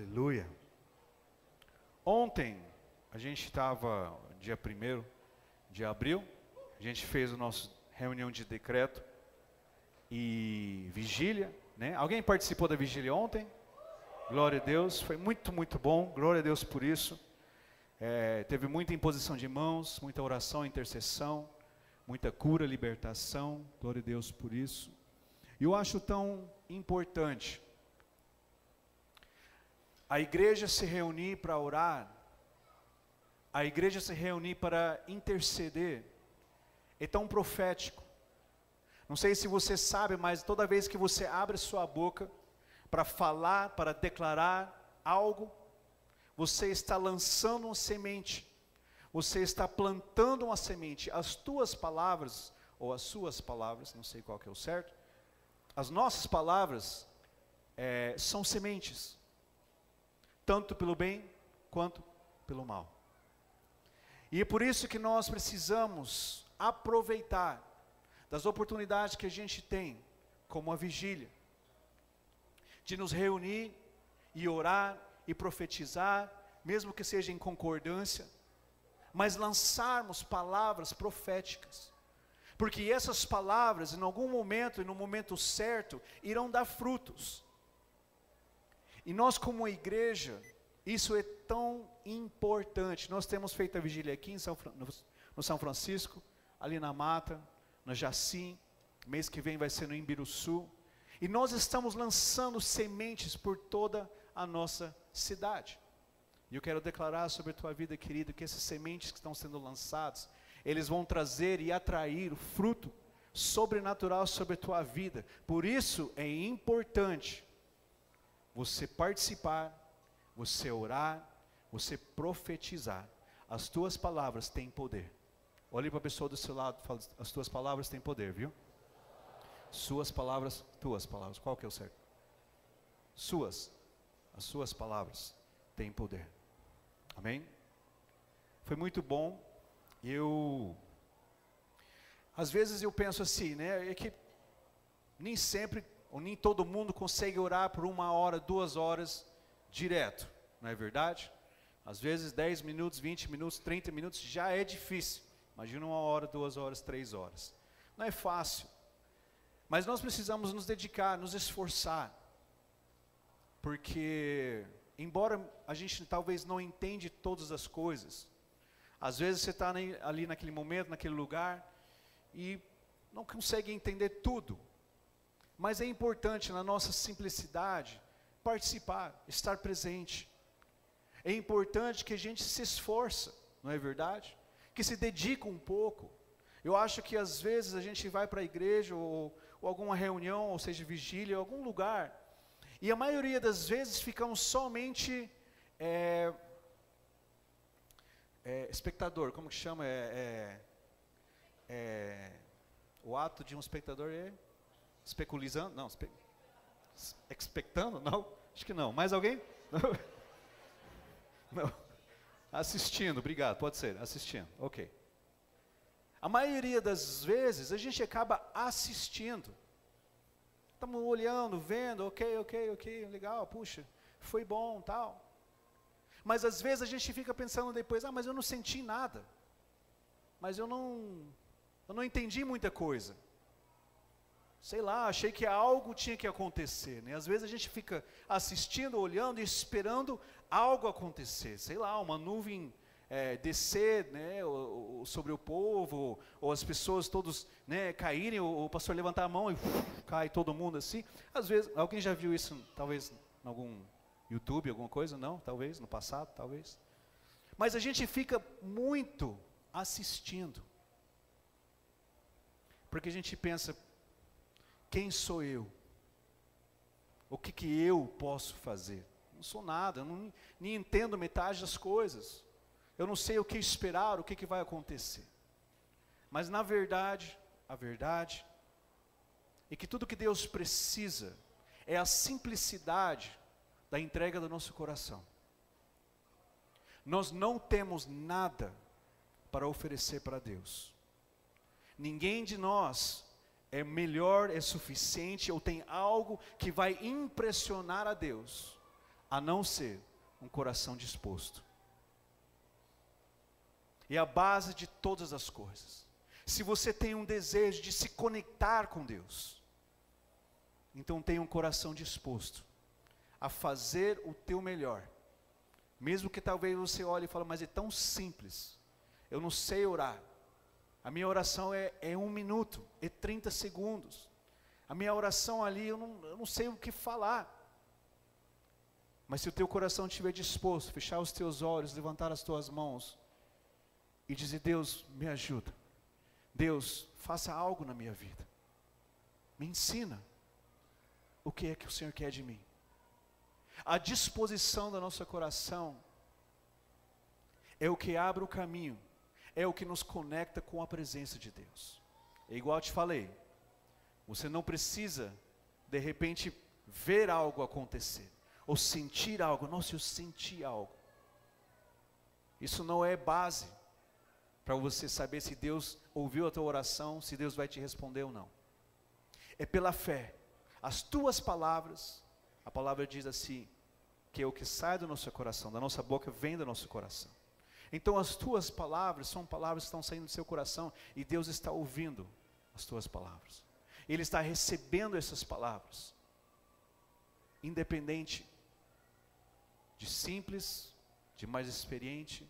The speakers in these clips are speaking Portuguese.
Aleluia. Ontem, a gente estava, dia 1 de abril, a gente fez o nosso reunião de decreto e vigília, né? Alguém participou da vigília ontem? Glória a Deus, foi muito, muito bom, glória a Deus por isso. É, teve muita imposição de mãos, muita oração, intercessão, muita cura, libertação, glória a Deus por isso. E eu acho tão importante a igreja se reunir para orar, a igreja se reunir para interceder, é tão profético. Não sei se você sabe, mas toda vez que você abre sua boca para falar, para declarar algo, você está lançando uma semente, você está plantando uma semente. As tuas palavras, ou as suas palavras, não sei qual que é o certo, as nossas palavras é, são sementes tanto pelo bem quanto pelo mal. E é por isso que nós precisamos aproveitar das oportunidades que a gente tem, como a vigília, de nos reunir e orar e profetizar, mesmo que seja em concordância, mas lançarmos palavras proféticas. Porque essas palavras, em algum momento e no momento certo, irão dar frutos. E nós, como igreja, isso é tão importante. Nós temos feito a vigília aqui em São, no São Francisco, ali na Mata, no Jacim. Mês que vem vai ser no Imbiruçu. E nós estamos lançando sementes por toda a nossa cidade. E eu quero declarar sobre a tua vida, querido, que essas sementes que estão sendo lançadas, eles vão trazer e atrair o fruto sobrenatural sobre a tua vida. Por isso é importante você participar, você orar, você profetizar. As tuas palavras têm poder. Olhe para a pessoa do seu lado, fala, as tuas palavras têm poder, viu? Suas palavras, tuas palavras, qual que é o certo? Suas, as suas palavras têm poder. Amém? Foi muito bom. Eu às vezes eu penso assim, né? É que nem sempre nem todo mundo consegue orar por uma hora, duas horas direto, não é verdade? Às vezes 10 minutos, 20 minutos, 30 minutos já é difícil. Imagina uma hora, duas horas, três horas. Não é fácil. Mas nós precisamos nos dedicar, nos esforçar. Porque, embora a gente talvez não entende todas as coisas, às vezes você está ali naquele momento, naquele lugar, e não consegue entender tudo. Mas é importante na nossa simplicidade participar, estar presente. É importante que a gente se esforça, não é verdade? Que se dedica um pouco. Eu acho que às vezes a gente vai para a igreja ou, ou alguma reunião, ou seja, vigília, algum lugar, e a maioria das vezes ficamos somente é, é, espectador, como que chama? É, é, é o ato de um espectador é Especulizando? Não. Espe... Expectando? Não. Acho que não. Mais alguém? Não. não. Assistindo, obrigado. Pode ser, assistindo. Ok. A maioria das vezes a gente acaba assistindo. Estamos olhando, vendo, ok, ok, ok, legal, puxa, foi bom, tal. Mas às vezes a gente fica pensando depois, ah, mas eu não senti nada. Mas eu não, eu não entendi muita coisa sei lá, achei que algo tinha que acontecer. Né? Às vezes a gente fica assistindo, olhando e esperando algo acontecer. Sei lá, uma nuvem é, descer né, sobre o povo, ou as pessoas todos né, caírem, ou o pastor levantar a mão e uf, cai todo mundo assim. Às vezes, alguém já viu isso, talvez, em algum YouTube, alguma coisa? Não, talvez, no passado, talvez. Mas a gente fica muito assistindo. Porque a gente pensa, quem sou eu? O que, que eu posso fazer? Não sou nada, eu não, nem entendo metade das coisas. Eu não sei o que esperar, o que, que vai acontecer. Mas na verdade, a verdade é que tudo que Deus precisa é a simplicidade da entrega do nosso coração. Nós não temos nada para oferecer para Deus. Ninguém de nós é melhor, é suficiente, ou tem algo que vai impressionar a Deus, a não ser um coração disposto. E a base de todas as coisas. Se você tem um desejo de se conectar com Deus, então tenha um coração disposto a fazer o teu melhor. Mesmo que talvez você olhe e fale, mas é tão simples, eu não sei orar. A minha oração é, é um minuto, é 30 segundos. A minha oração ali, eu não, eu não sei o que falar. Mas se o teu coração estiver disposto, fechar os teus olhos, levantar as tuas mãos e dizer: Deus, me ajuda. Deus, faça algo na minha vida. Me ensina o que é que o Senhor quer de mim. A disposição do nosso coração é o que abre o caminho, é o que nos conecta com a presença de Deus. É igual eu te falei, você não precisa, de repente, ver algo acontecer, ou sentir algo. Nossa, eu senti algo. Isso não é base para você saber se Deus ouviu a tua oração, se Deus vai te responder ou não. É pela fé. As tuas palavras, a palavra diz assim, que é o que sai do nosso coração, da nossa boca vem do nosso coração. Então as tuas palavras são palavras que estão saindo do seu coração e Deus está ouvindo as tuas palavras. Ele está recebendo essas palavras. Independente de simples, de mais experiente,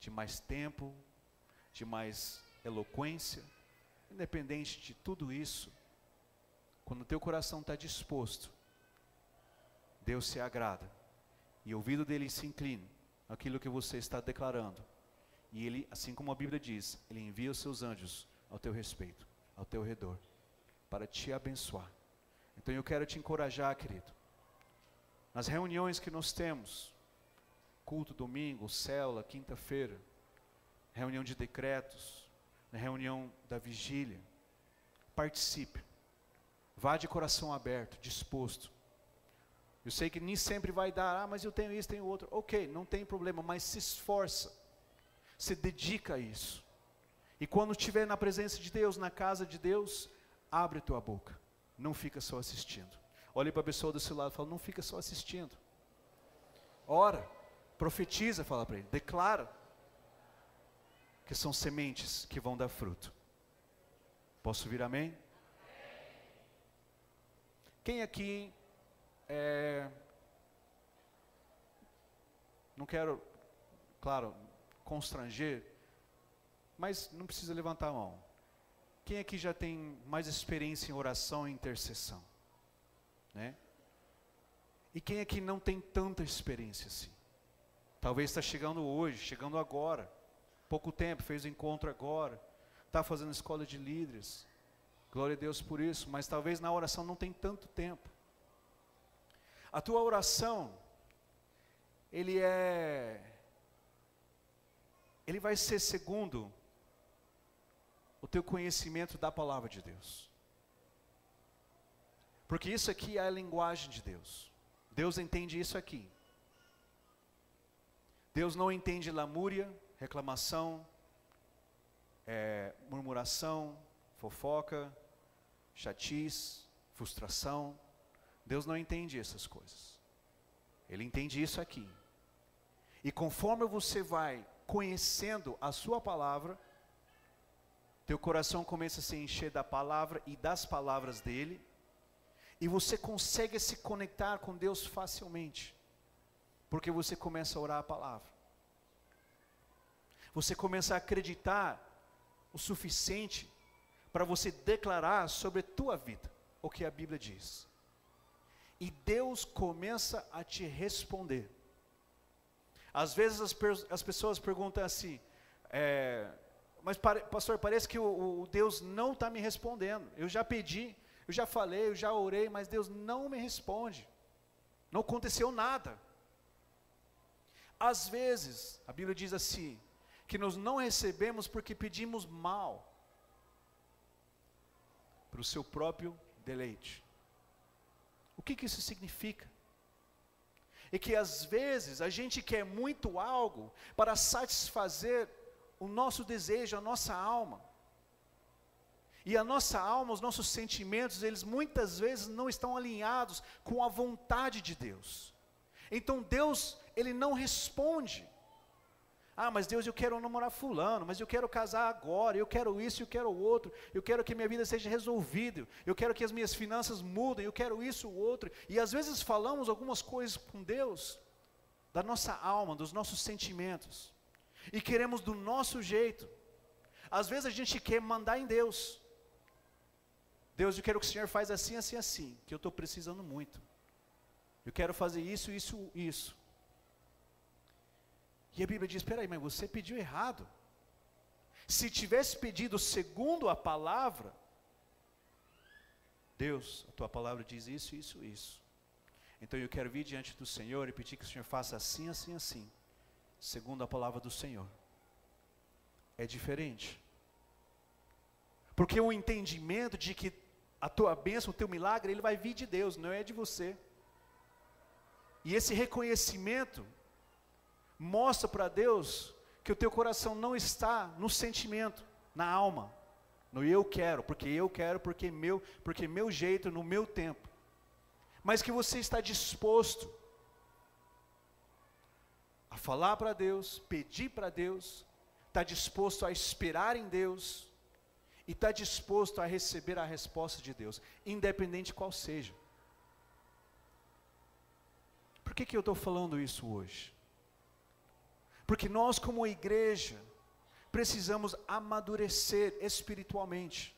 de mais tempo, de mais eloquência, independente de tudo isso, quando o teu coração está disposto, Deus se agrada e o ouvido dele se inclina aquilo que você está declarando. E ele, assim como a Bíblia diz, ele envia os seus anjos ao teu respeito, ao teu redor, para te abençoar. Então eu quero te encorajar, querido. Nas reuniões que nós temos, culto domingo, célula, quinta-feira, reunião de decretos, reunião da vigília, participe. Vá de coração aberto, disposto. Eu sei que nem sempre vai dar, ah, mas eu tenho isso, tenho outro. Ok, não tem problema, mas se esforça, se dedica a isso. E quando estiver na presença de Deus, na casa de Deus, abre tua boca, não fica só assistindo. Olhe para a pessoa do seu lado e fala: não fica só assistindo. Ora, profetiza, fala para ele, declara que são sementes que vão dar fruto. Posso vir amém? Quem aqui é, não quero, claro, constranger, mas não precisa levantar a mão. Quem aqui já tem mais experiência em oração e intercessão? né? E quem aqui não tem tanta experiência assim? Talvez está chegando hoje, chegando agora, pouco tempo, fez o encontro agora, está fazendo escola de líderes, glória a Deus por isso, mas talvez na oração não tem tanto tempo. A tua oração, ele é, ele vai ser segundo o teu conhecimento da palavra de Deus. Porque isso aqui é a linguagem de Deus. Deus entende isso aqui. Deus não entende lamúria, reclamação, é, murmuração, fofoca, chatice, frustração. Deus não entende essas coisas. Ele entende isso aqui. E conforme você vai conhecendo a sua palavra, teu coração começa a se encher da palavra e das palavras dele, e você consegue se conectar com Deus facilmente, porque você começa a orar a palavra. Você começa a acreditar o suficiente para você declarar sobre a tua vida o que a Bíblia diz. E Deus começa a te responder. Às vezes as, as pessoas perguntam assim, é, mas pastor, parece que o, o Deus não está me respondendo. Eu já pedi, eu já falei, eu já orei, mas Deus não me responde. Não aconteceu nada. Às vezes, a Bíblia diz assim, que nós não recebemos porque pedimos mal para o seu próprio deleite. Que, que isso significa? É que às vezes a gente quer muito algo para satisfazer o nosso desejo, a nossa alma. E a nossa alma, os nossos sentimentos, eles muitas vezes não estão alinhados com a vontade de Deus. Então Deus, ele não responde. Ah, mas Deus, eu quero namorar fulano, mas eu quero casar agora, eu quero isso, eu quero o outro, eu quero que minha vida seja resolvida, eu quero que as minhas finanças mudem, eu quero isso, o outro. E às vezes falamos algumas coisas com Deus, da nossa alma, dos nossos sentimentos, e queremos do nosso jeito. Às vezes a gente quer mandar em Deus. Deus, eu quero que o Senhor faz assim, assim, assim, que eu estou precisando muito. Eu quero fazer isso, isso, isso. E a Bíblia diz: espera aí, mas você pediu errado. Se tivesse pedido segundo a palavra, Deus, a tua palavra diz isso, isso, isso. Então eu quero vir diante do Senhor e pedir que o Senhor faça assim, assim, assim, segundo a palavra do Senhor. É diferente. Porque o entendimento de que a tua bênção, o teu milagre, ele vai vir de Deus, não é de você. E esse reconhecimento mostra para Deus que o teu coração não está no sentimento, na alma, no eu quero, porque eu quero, porque meu, porque meu jeito, no meu tempo. Mas que você está disposto a falar para Deus, pedir para Deus, está disposto a esperar em Deus e está disposto a receber a resposta de Deus, independente qual seja. Por que, que eu estou falando isso hoje? Porque nós, como igreja, precisamos amadurecer espiritualmente.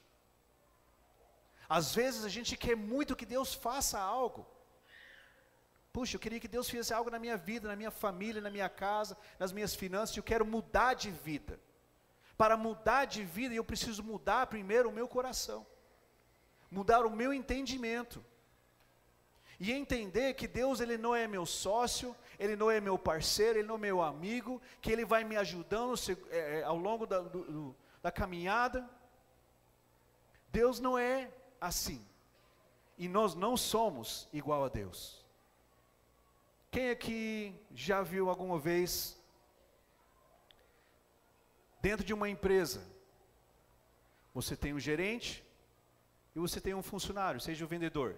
Às vezes a gente quer muito que Deus faça algo. Puxa, eu queria que Deus fizesse algo na minha vida, na minha família, na minha casa, nas minhas finanças. Eu quero mudar de vida. Para mudar de vida, eu preciso mudar primeiro o meu coração, mudar o meu entendimento e entender que Deus ele não é meu sócio, ele não é meu parceiro, ele não é meu amigo, que ele vai me ajudando é, ao longo da, do, da caminhada. Deus não é assim. E nós não somos igual a Deus. Quem aqui já viu alguma vez dentro de uma empresa? Você tem um gerente e você tem um funcionário, seja o vendedor.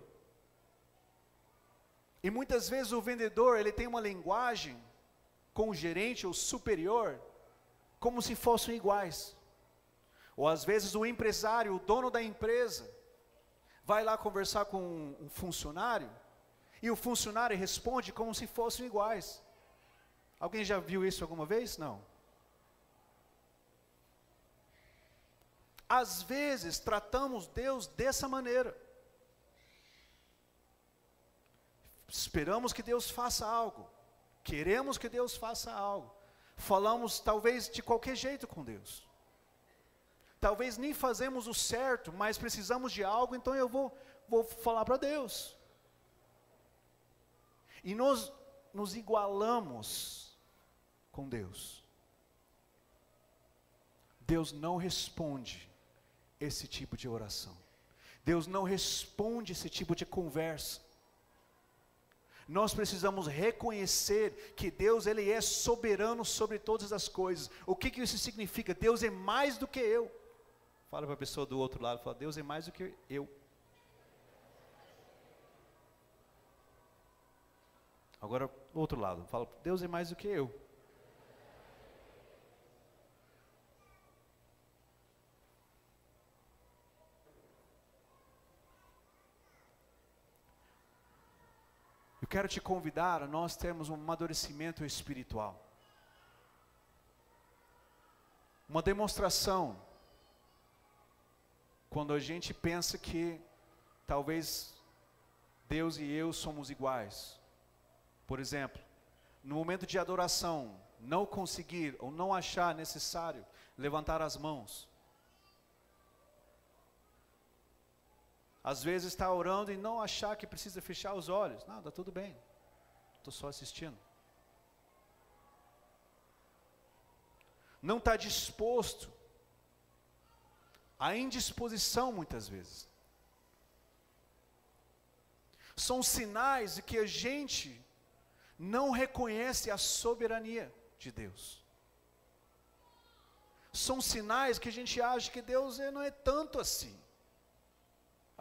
E muitas vezes o vendedor, ele tem uma linguagem com o gerente ou superior, como se fossem iguais. Ou às vezes o empresário, o dono da empresa, vai lá conversar com um funcionário, e o funcionário responde como se fossem iguais. Alguém já viu isso alguma vez? Não. Às vezes tratamos Deus dessa maneira. Esperamos que Deus faça algo, queremos que Deus faça algo, falamos talvez de qualquer jeito com Deus. Talvez nem fazemos o certo, mas precisamos de algo, então eu vou, vou falar para Deus. E nós nos igualamos com Deus. Deus não responde esse tipo de oração. Deus não responde esse tipo de conversa. Nós precisamos reconhecer que Deus ele é soberano sobre todas as coisas. O que, que isso significa? Deus é mais do que eu. Fala para a pessoa do outro lado, fala, Deus é mais do que eu. Agora, outro lado, fala, Deus é mais do que eu. Quero te convidar a nós termos um amadurecimento espiritual. Uma demonstração. Quando a gente pensa que talvez Deus e eu somos iguais. Por exemplo, no momento de adoração, não conseguir ou não achar necessário levantar as mãos. Às vezes está orando e não achar que precisa fechar os olhos. Não, está tudo bem. Estou só assistindo. Não está disposto. A indisposição muitas vezes. São sinais de que a gente não reconhece a soberania de Deus. São sinais que a gente acha que Deus não é tanto assim.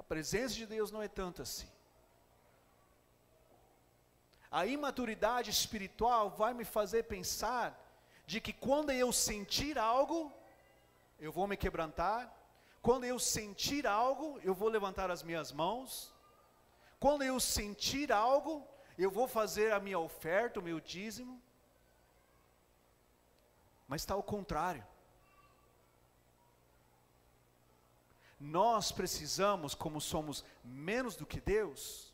A presença de Deus não é tanto assim. A imaturidade espiritual vai me fazer pensar de que quando eu sentir algo, eu vou me quebrantar. Quando eu sentir algo, eu vou levantar as minhas mãos. Quando eu sentir algo, eu vou fazer a minha oferta, o meu dízimo. Mas está ao contrário. Nós precisamos, como somos menos do que Deus,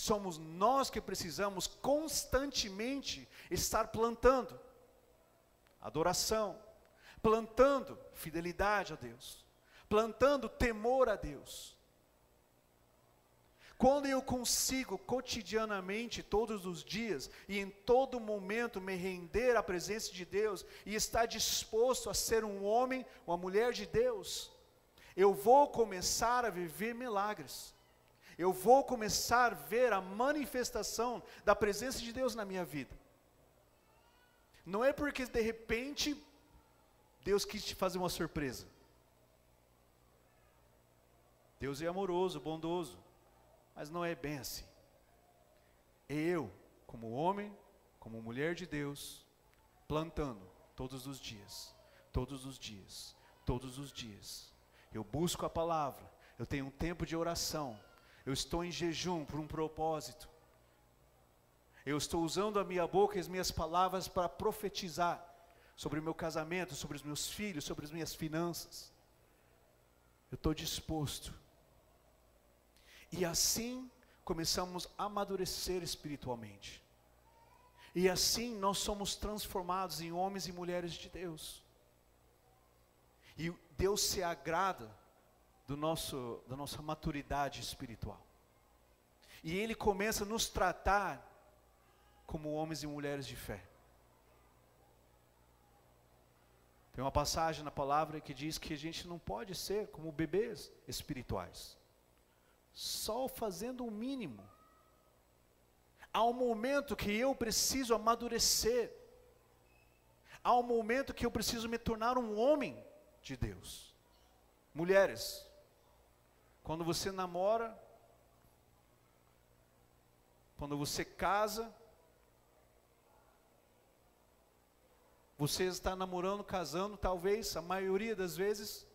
Somos nós que precisamos constantemente estar plantando adoração, plantando fidelidade a Deus, plantando temor a Deus. Quando eu consigo cotidianamente, todos os dias e em todo momento me render à presença de Deus e estar disposto a ser um homem, uma mulher de Deus, eu vou começar a viver milagres eu vou começar a ver a manifestação da presença de Deus na minha vida. Não é porque de repente Deus quis te fazer uma surpresa. Deus é amoroso, bondoso, mas não é bem assim. Eu, como homem, como mulher de Deus, plantando todos os dias, todos os dias, todos os dias. Eu busco a palavra, eu tenho um tempo de oração, eu estou em jejum por um propósito. Eu estou usando a minha boca e as minhas palavras para profetizar sobre o meu casamento, sobre os meus filhos, sobre as minhas finanças. Eu estou disposto. E assim começamos a amadurecer espiritualmente. E assim nós somos transformados em homens e mulheres de Deus. E Deus se agrada do nosso, da nossa maturidade espiritual. E Ele começa a nos tratar como homens e mulheres de fé. Tem uma passagem na palavra que diz que a gente não pode ser como bebês espirituais, só fazendo o mínimo. Há um momento que eu preciso amadurecer, há um momento que eu preciso me tornar um homem de Deus. Mulheres, quando você namora, quando você casa, você está namorando, casando, talvez, a maioria das vezes,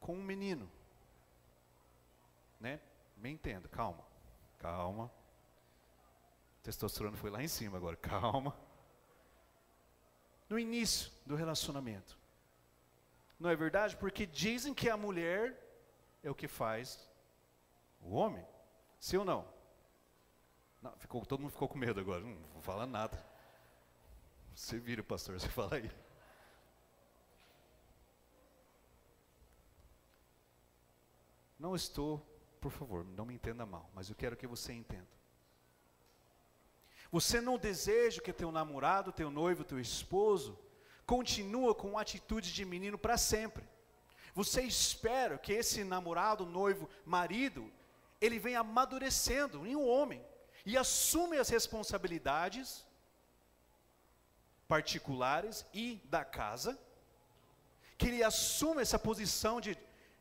com um menino. Né? Me entenda, calma, calma. Testosterona foi lá em cima agora, calma. No início do relacionamento. Não é verdade? Porque dizem que a mulher é o que faz o homem. Sim ou não? não ficou, todo mundo ficou com medo agora, não vou falar nada. Você vira, pastor, você fala aí. Não estou, por favor, não me entenda mal, mas eu quero que você entenda. Você não deseja que teu namorado, teu noivo, teu esposo continua com atitude de menino para sempre. Você espera que esse namorado, noivo, marido, ele venha amadurecendo em um homem e assume as responsabilidades particulares e da casa, que ele assume essa posição de,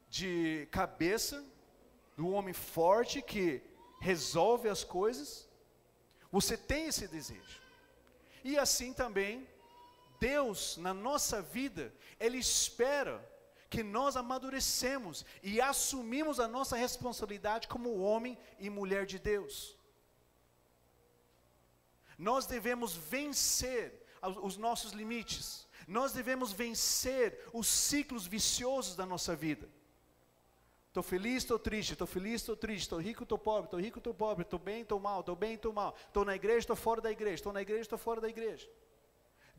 de cabeça do homem forte que resolve as coisas. Você tem esse desejo. E assim também, Deus na nossa vida, Ele espera que nós amadurecemos e assumimos a nossa responsabilidade como homem e mulher de Deus. Nós devemos vencer os nossos limites, nós devemos vencer os ciclos viciosos da nossa vida. Estou feliz, estou triste, estou feliz, estou triste, estou rico, estou pobre, estou rico, estou pobre, estou bem, estou mal, estou bem, estou mal, estou na igreja, estou fora da igreja, estou na igreja, estou fora da igreja.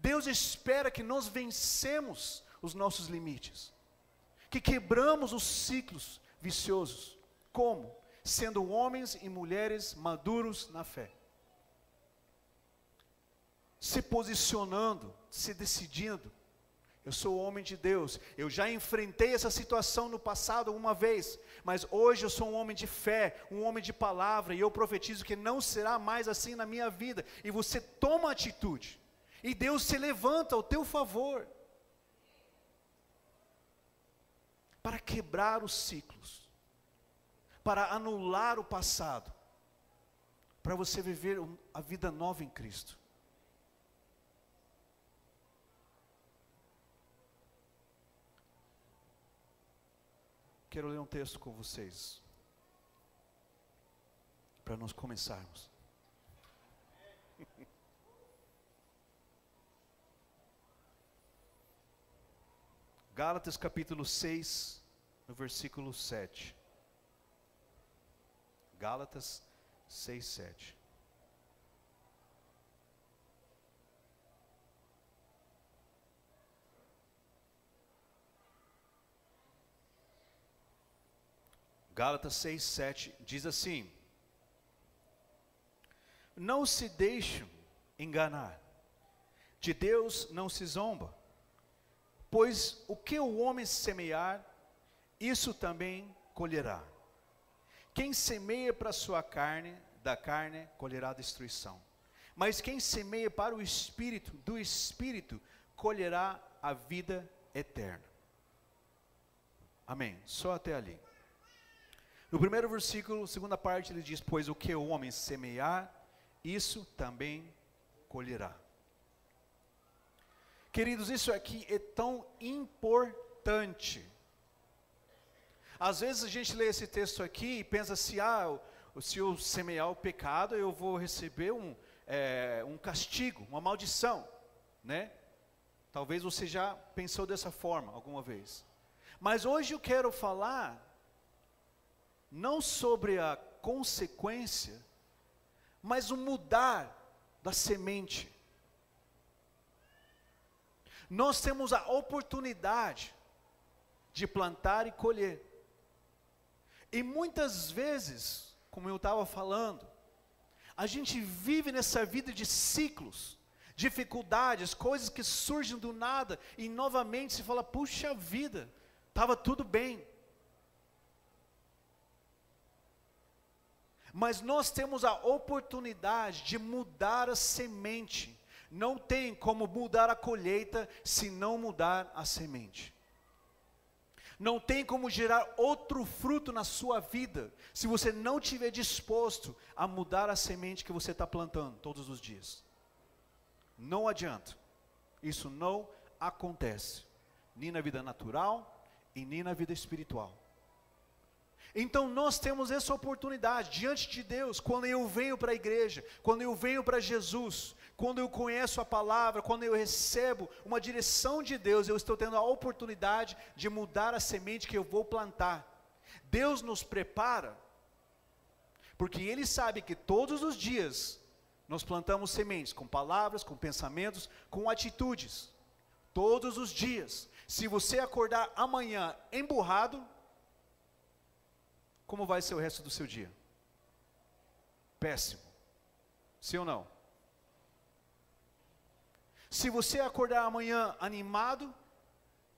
Deus espera que nós vencemos os nossos limites que quebramos os ciclos viciosos. Como? Sendo homens e mulheres maduros na fé. Se posicionando, se decidindo. Eu sou homem de Deus. Eu já enfrentei essa situação no passado uma vez, mas hoje eu sou um homem de fé, um homem de palavra, e eu profetizo que não será mais assim na minha vida. E você toma atitude, e Deus se levanta ao teu favor. para quebrar os ciclos, para anular o passado, para você viver a vida nova em Cristo. Quero ler um texto com vocês, para nós começarmos. Gálatas capítulo 6, no versículo 7. Gálatas 6, 7. Gálatas 6, 7 diz assim: Não se deixem enganar, de Deus não se zomba, pois o que o homem semear, isso também colherá. Quem semeia para a sua carne, da carne colherá destruição. Mas quem semeia para o espírito, do espírito colherá a vida eterna. Amém. Só até ali. No primeiro versículo, segunda parte, ele diz: Pois o que o homem semear, isso também colherá. Queridos, isso aqui é tão importante. Às vezes a gente lê esse texto aqui e pensa assim: ah, se eu semear o pecado, eu vou receber um, é, um castigo, uma maldição, né? Talvez você já pensou dessa forma alguma vez. Mas hoje eu quero falar não sobre a consequência, mas o mudar da semente. Nós temos a oportunidade de plantar e colher. E muitas vezes, como eu estava falando, a gente vive nessa vida de ciclos, dificuldades, coisas que surgem do nada, e novamente se fala: puxa vida, estava tudo bem. Mas nós temos a oportunidade de mudar a semente. Não tem como mudar a colheita se não mudar a semente. Não tem como gerar outro fruto na sua vida se você não estiver disposto a mudar a semente que você está plantando todos os dias. Não adianta. Isso não acontece, nem na vida natural e nem na vida espiritual. Então nós temos essa oportunidade diante de Deus, quando eu venho para a igreja, quando eu venho para Jesus, quando eu conheço a palavra, quando eu recebo uma direção de Deus, eu estou tendo a oportunidade de mudar a semente que eu vou plantar. Deus nos prepara, porque Ele sabe que todos os dias nós plantamos sementes com palavras, com pensamentos, com atitudes. Todos os dias. Se você acordar amanhã emburrado, como vai ser o resto do seu dia? Péssimo. Sim ou não? Se você acordar amanhã animado,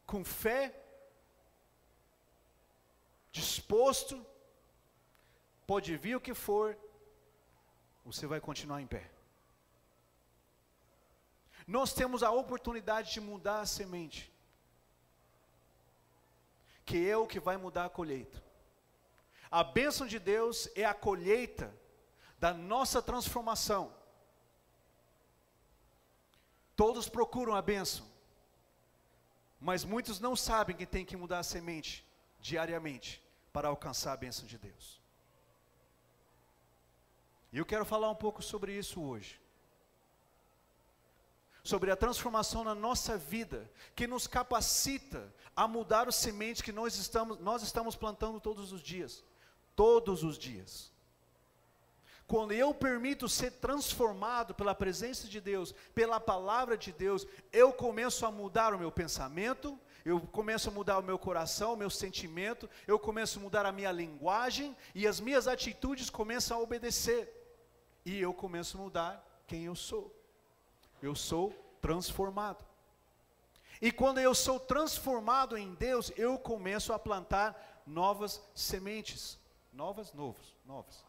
com fé, disposto, pode vir o que for, você vai continuar em pé. Nós temos a oportunidade de mudar a semente, que é o que vai mudar a colheita. A bênção de Deus é a colheita da nossa transformação. Todos procuram a bênção, mas muitos não sabem que tem que mudar a semente diariamente para alcançar a bênção de Deus. E eu quero falar um pouco sobre isso hoje. Sobre a transformação na nossa vida, que nos capacita a mudar o semente que nós estamos, nós estamos plantando todos os dias todos os dias. Quando eu permito ser transformado pela presença de Deus, pela palavra de Deus, eu começo a mudar o meu pensamento, eu começo a mudar o meu coração, o meu sentimento, eu começo a mudar a minha linguagem e as minhas atitudes começam a obedecer. E eu começo a mudar quem eu sou. Eu sou transformado. E quando eu sou transformado em Deus, eu começo a plantar novas sementes novas, novos, novas.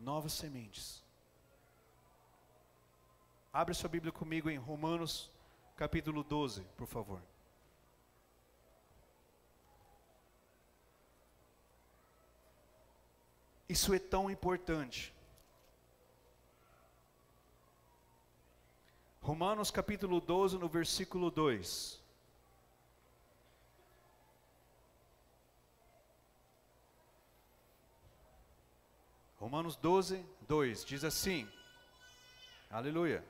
Novas sementes. Abre sua Bíblia comigo em Romanos capítulo 12, por favor. isso é tão importante? Romanos capítulo 12, no versículo 2. Romanos 12, 2 diz assim: Aleluia.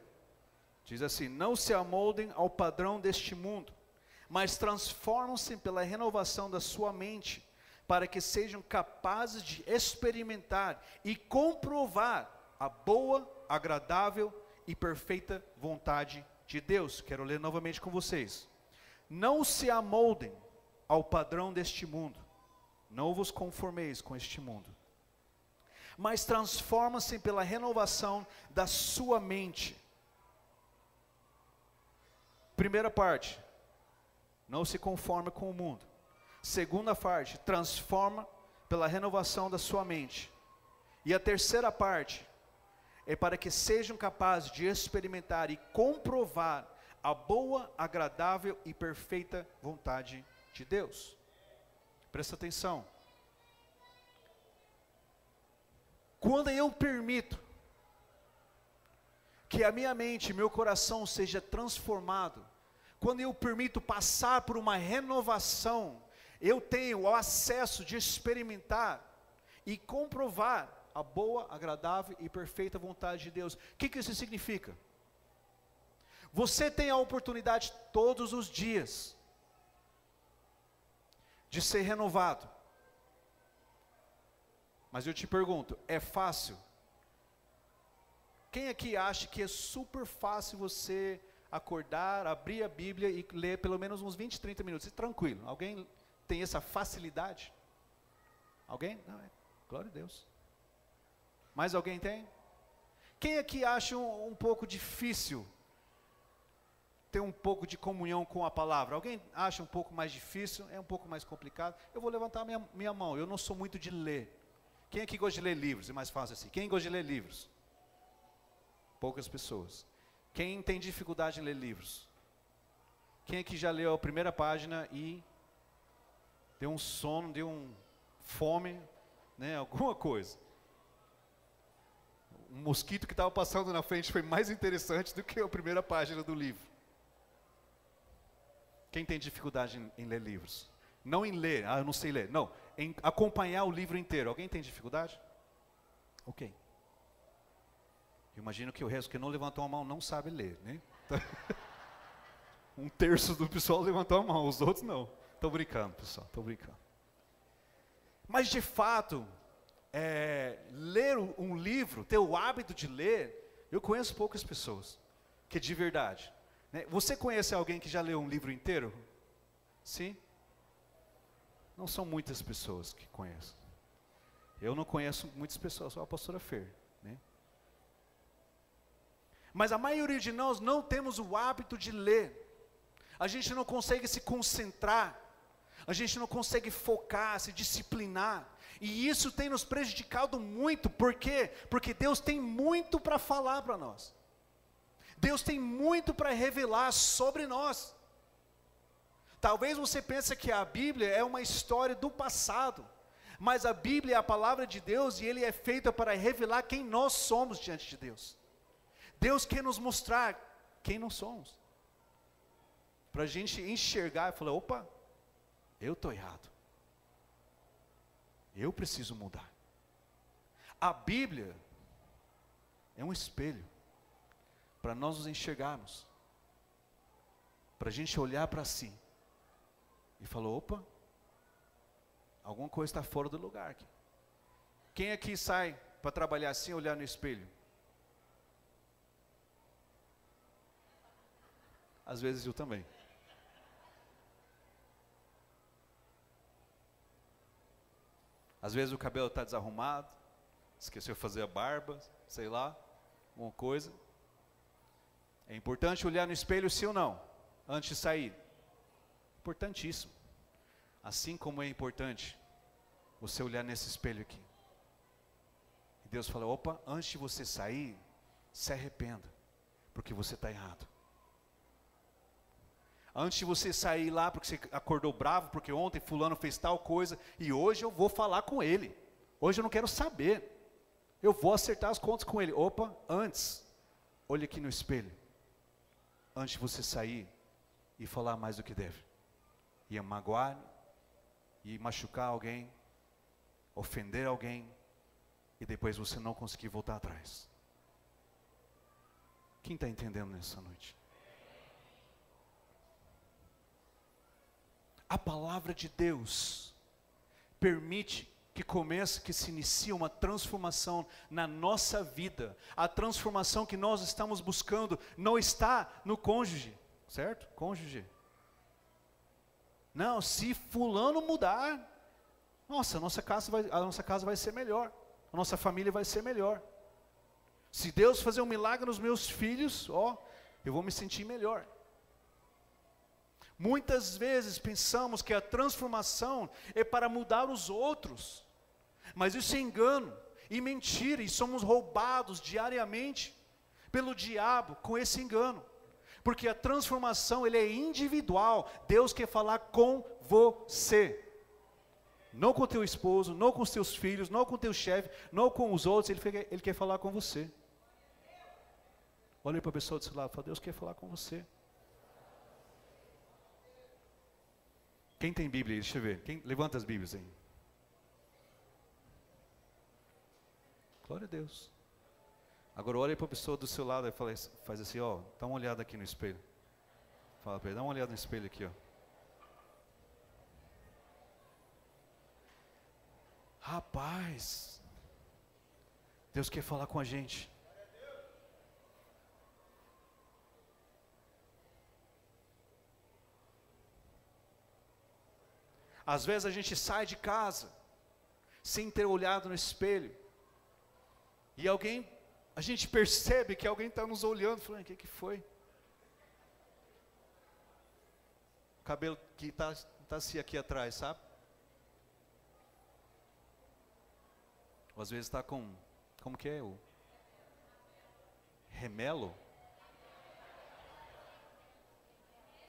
Diz assim: Não se amoldem ao padrão deste mundo, mas transformam-se pela renovação da sua mente, para que sejam capazes de experimentar e comprovar a boa, agradável e perfeita vontade de Deus. Quero ler novamente com vocês. Não se amoldem ao padrão deste mundo, não vos conformeis com este mundo, mas transformem-se pela renovação da sua mente. Primeira parte, não se conforme com o mundo. Segunda parte, transforma pela renovação da sua mente. E a terceira parte é para que sejam capazes de experimentar e comprovar a boa, agradável e perfeita vontade de Deus. Presta atenção. Quando eu permito que a minha mente, meu coração seja transformado, quando eu permito passar por uma renovação, eu tenho o acesso de experimentar e comprovar a boa, agradável e perfeita vontade de Deus. O que, que isso significa? Você tem a oportunidade todos os dias de ser renovado. Mas eu te pergunto, é fácil? Quem aqui acha que é super fácil você acordar, abrir a Bíblia e ler pelo menos uns 20, 30 minutos? E tranquilo. Alguém tem essa facilidade? Alguém? Não, é. Glória a Deus. Mais alguém tem? Quem aqui acha um, um pouco difícil ter um pouco de comunhão com a palavra? Alguém acha um pouco mais difícil? É um pouco mais complicado? Eu vou levantar minha, minha mão. Eu não sou muito de ler. Quem aqui gosta de ler livros? É mais fácil assim. Quem gosta de ler livros? Poucas pessoas. Quem tem dificuldade em ler livros? Quem aqui já leu a primeira página e deu um sono, deu um fome, né, alguma coisa? Um mosquito que estava passando na frente foi mais interessante do que a primeira página do livro. Quem tem dificuldade em, em ler livros? Não em ler, ah, eu não sei ler. Não, em acompanhar o livro inteiro. Alguém tem dificuldade? Ok. Imagino que o resto que não levantou a mão não sabe ler, né? um terço do pessoal levantou a mão, os outros não. Estou brincando, pessoal, estou brincando. Mas de fato, é, ler um livro, ter o hábito de ler, eu conheço poucas pessoas que de verdade. Né? Você conhece alguém que já leu um livro inteiro? Sim? Não são muitas pessoas que conhecem. Eu não conheço muitas pessoas, só a pastora Fer. Né? Mas a maioria de nós não temos o hábito de ler. A gente não consegue se concentrar. A gente não consegue focar, se disciplinar. E isso tem nos prejudicado muito. Por quê? Porque Deus tem muito para falar para nós. Deus tem muito para revelar sobre nós. Talvez você pense que a Bíblia é uma história do passado, mas a Bíblia é a palavra de Deus e ele é feita para revelar quem nós somos diante de Deus. Deus quer nos mostrar quem nós somos. Para a gente enxergar e falar: opa, eu estou errado. Eu preciso mudar. A Bíblia é um espelho para nós nos enxergarmos, para a gente olhar para si e falou: opa, alguma coisa está fora do lugar aqui. Quem aqui sai para trabalhar assim, olhar no espelho? Às vezes eu também. Às vezes o cabelo está desarrumado, esqueceu de fazer a barba, sei lá, alguma coisa. É importante olhar no espelho, sim ou não? Antes de sair. Importantíssimo. Assim como é importante você olhar nesse espelho aqui. E Deus fala: opa, antes de você sair, se arrependa, porque você está errado. Antes de você sair lá porque você acordou bravo, porque ontem fulano fez tal coisa, e hoje eu vou falar com ele. Hoje eu não quero saber. Eu vou acertar as contas com ele. Opa, antes, olhe aqui no espelho. Antes de você sair e falar mais do que deve. Ia magoar, e machucar alguém, ofender alguém, e depois você não conseguir voltar atrás. Quem está entendendo nessa noite? A palavra de Deus permite que comece, que se inicie uma transformação na nossa vida. A transformação que nós estamos buscando não está no cônjuge, certo? Cônjuge. Não, se fulano mudar, nossa, a nossa casa vai, a nossa casa vai ser melhor. A nossa família vai ser melhor. Se Deus fazer um milagre nos meus filhos, ó, eu vou me sentir melhor. Muitas vezes pensamos que a transformação é para mudar os outros, mas isso é engano e mentira, e somos roubados diariamente pelo diabo com esse engano, porque a transformação ele é individual, Deus quer falar com você, não com teu esposo, não com os teus filhos, não com teu chefe, não com os outros, ele, ele quer falar com você. Olhe para a pessoa do seu lado fala, Deus quer falar com você. Quem tem Bíblia aí? Deixa eu ver. Quem, levanta as Bíblias aí. Glória a Deus. Agora olhe para a pessoa do seu lado e fala, faz assim, ó, dá uma olhada aqui no espelho. Fala para ele, dá uma olhada no espelho aqui, ó. Rapaz, Deus quer falar com a gente. Às vezes a gente sai de casa sem ter olhado no espelho. E alguém, a gente percebe que alguém está nos olhando, falando, o que, que foi? O cabelo que está tá assim aqui atrás, sabe? Ou às vezes está com, como que é o? Remelo?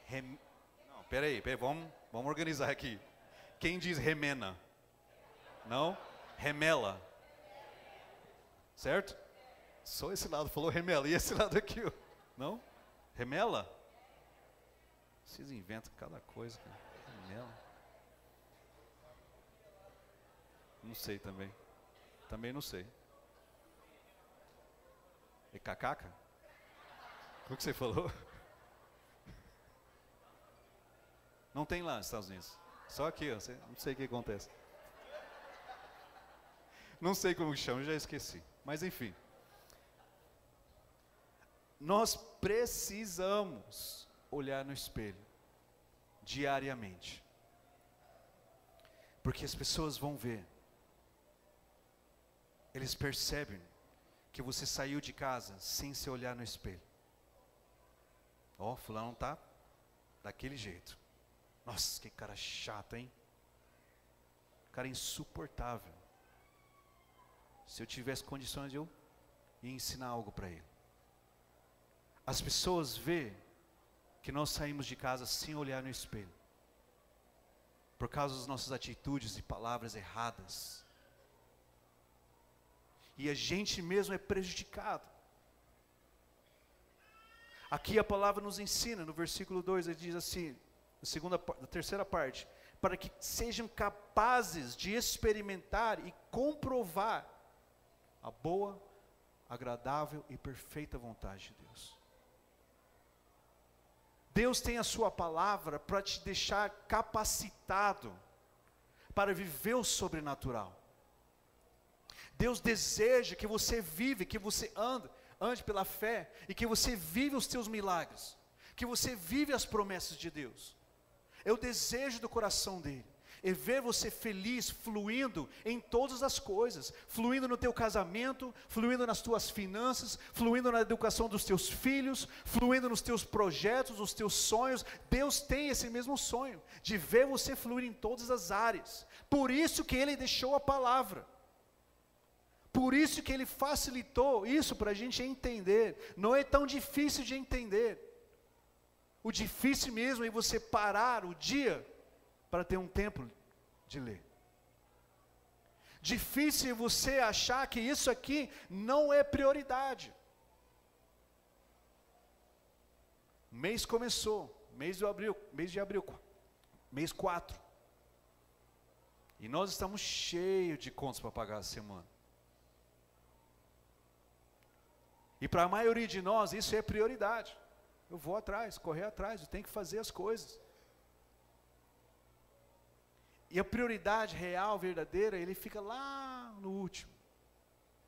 Rem, não, peraí, peraí, vamos, vamos organizar aqui. Quem diz remena? Não? Remela. Certo? Só esse lado falou remela. E esse lado aqui? Não? Remela? Vocês inventam cada coisa. Cara. Remela. Não sei também. Também não sei. E cacaca? O que você falou? Não tem lá nos Estados Unidos. Só aqui, ó, não sei o que acontece. Não sei como chama, já esqueci. Mas enfim. Nós precisamos olhar no espelho diariamente. Porque as pessoas vão ver. Eles percebem que você saiu de casa sem se olhar no espelho. Ó, oh, fulano tá daquele jeito. Nossa, que cara chato, hein? Cara insuportável. Se eu tivesse condições, eu ia ensinar algo para ele. As pessoas vê que nós saímos de casa sem olhar no espelho. Por causa das nossas atitudes e palavras erradas. E a gente mesmo é prejudicado. Aqui a palavra nos ensina, no versículo 2, ele diz assim: a segunda, a terceira parte, para que sejam capazes de experimentar e comprovar a boa, agradável e perfeita vontade de Deus. Deus tem a sua palavra para te deixar capacitado para viver o sobrenatural. Deus deseja que você vive, que você ande, ande pela fé e que você vive os teus milagres, que você vive as promessas de Deus. É o desejo do coração dele. É ver você feliz, fluindo em todas as coisas, fluindo no teu casamento, fluindo nas tuas finanças, fluindo na educação dos teus filhos, fluindo nos teus projetos, nos teus sonhos. Deus tem esse mesmo sonho, de ver você fluir em todas as áreas. Por isso que ele deixou a palavra. Por isso que ele facilitou isso para a gente entender. Não é tão difícil de entender. O difícil mesmo é você parar o dia para ter um tempo de ler. Difícil você achar que isso aqui não é prioridade. Mês começou, mês de abril, mês de abril, mês 4. E nós estamos cheios de contas para pagar a semana. E para a maioria de nós isso é prioridade. Eu vou atrás, correr atrás, eu tenho que fazer as coisas. E a prioridade real, verdadeira, ele fica lá no último.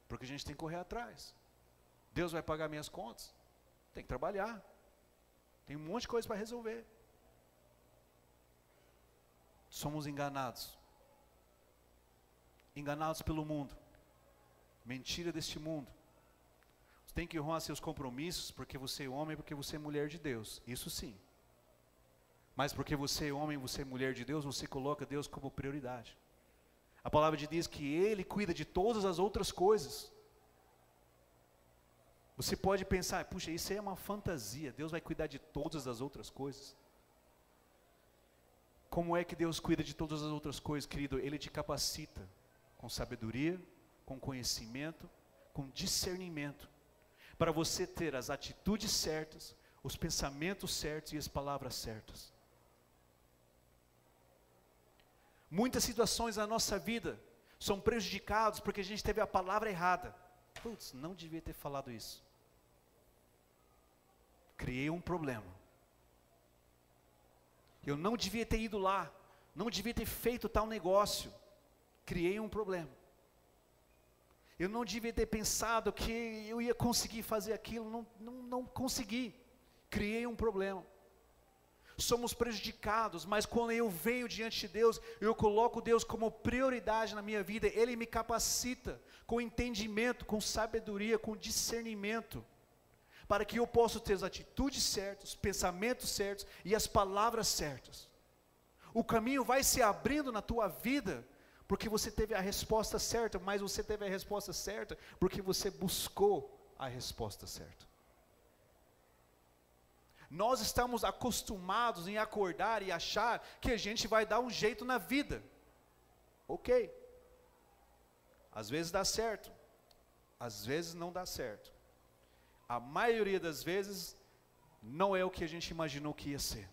Porque a gente tem que correr atrás. Deus vai pagar minhas contas. Tem que trabalhar. Tem um monte de coisa para resolver. Somos enganados. Enganados pelo mundo. Mentira deste mundo. Você tem que honrar seus compromissos porque você é homem, porque você é mulher de Deus. Isso sim. Mas porque você é homem, você é mulher de Deus, você coloca Deus como prioridade. A palavra de diz que Ele cuida de todas as outras coisas. Você pode pensar, puxa, isso é uma fantasia, Deus vai cuidar de todas as outras coisas. Como é que Deus cuida de todas as outras coisas, querido? Ele te capacita com sabedoria, com conhecimento, com discernimento, para você ter as atitudes certas, os pensamentos certos e as palavras certas. Muitas situações na nossa vida são prejudicadas porque a gente teve a palavra errada. Putz, não devia ter falado isso. Criei um problema. Eu não devia ter ido lá. Não devia ter feito tal negócio. Criei um problema. Eu não devia ter pensado que eu ia conseguir fazer aquilo. Não, não, não consegui. Criei um problema somos prejudicados, mas quando eu venho diante de Deus, eu coloco Deus como prioridade na minha vida, Ele me capacita com entendimento, com sabedoria, com discernimento, para que eu possa ter as atitudes certas, os pensamentos certos e as palavras certas. O caminho vai se abrindo na tua vida, porque você teve a resposta certa, mas você teve a resposta certa porque você buscou a resposta certa. Nós estamos acostumados em acordar e achar que a gente vai dar um jeito na vida. Ok. Às vezes dá certo, às vezes não dá certo. A maioria das vezes não é o que a gente imaginou que ia ser.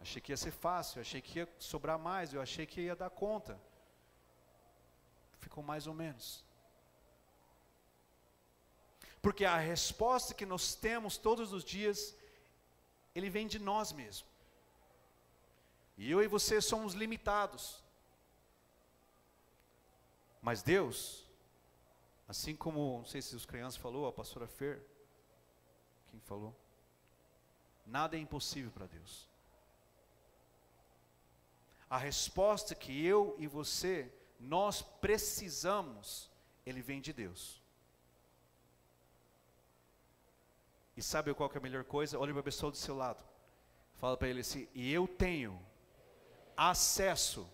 Achei que ia ser fácil, achei que ia sobrar mais, eu achei que ia dar conta. Ficou mais ou menos. Porque a resposta que nós temos todos os dias, ele vem de nós mesmos. E eu e você somos limitados. Mas Deus, assim como, não sei se os crianças falou, a pastora Fer, quem falou? Nada é impossível para Deus. A resposta que eu e você, nós precisamos, ele vem de Deus. E sabe qual que é a melhor coisa? Olhe para a pessoa do seu lado. Fala para ele assim: e eu tenho acesso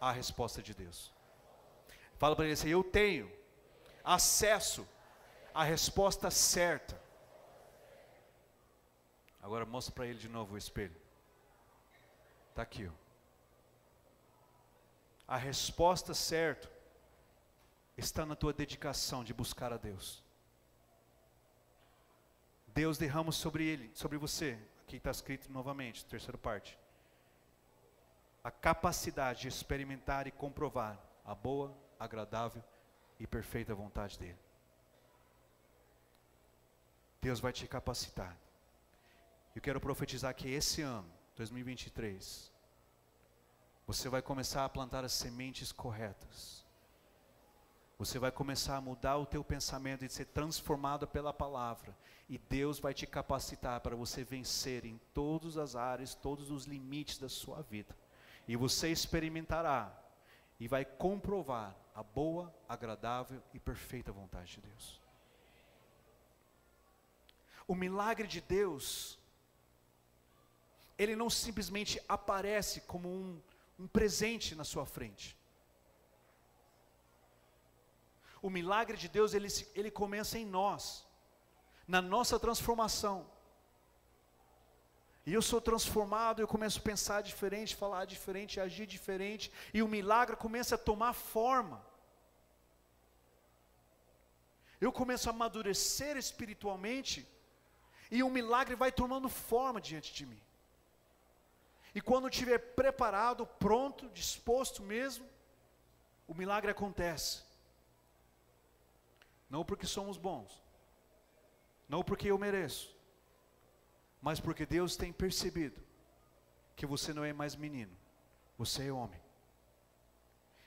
à resposta de Deus. Fala para ele assim: eu tenho acesso à resposta certa. Agora mostra para ele de novo o espelho. Está aqui. Ó. A resposta certa está na tua dedicação de buscar a Deus. Deus derrama sobre ele, sobre você, aqui está escrito novamente, terceira parte, a capacidade de experimentar e comprovar a boa, agradável e perfeita vontade dele. Deus vai te capacitar. Eu quero profetizar que esse ano, 2023, você vai começar a plantar as sementes corretas. Você vai começar a mudar o teu pensamento e ser transformado pela palavra. E Deus vai te capacitar para você vencer em todas as áreas, todos os limites da sua vida. E você experimentará e vai comprovar a boa, agradável e perfeita vontade de Deus. O milagre de Deus, ele não simplesmente aparece como um, um presente na sua frente. O milagre de Deus, ele, ele começa em nós, na nossa transformação. E eu sou transformado, eu começo a pensar diferente, falar diferente, agir diferente, e o milagre começa a tomar forma. Eu começo a amadurecer espiritualmente, e o milagre vai tomando forma diante de mim. E quando estiver preparado, pronto, disposto mesmo, o milagre acontece. Não porque somos bons, não porque eu mereço, mas porque Deus tem percebido que você não é mais menino, você é homem.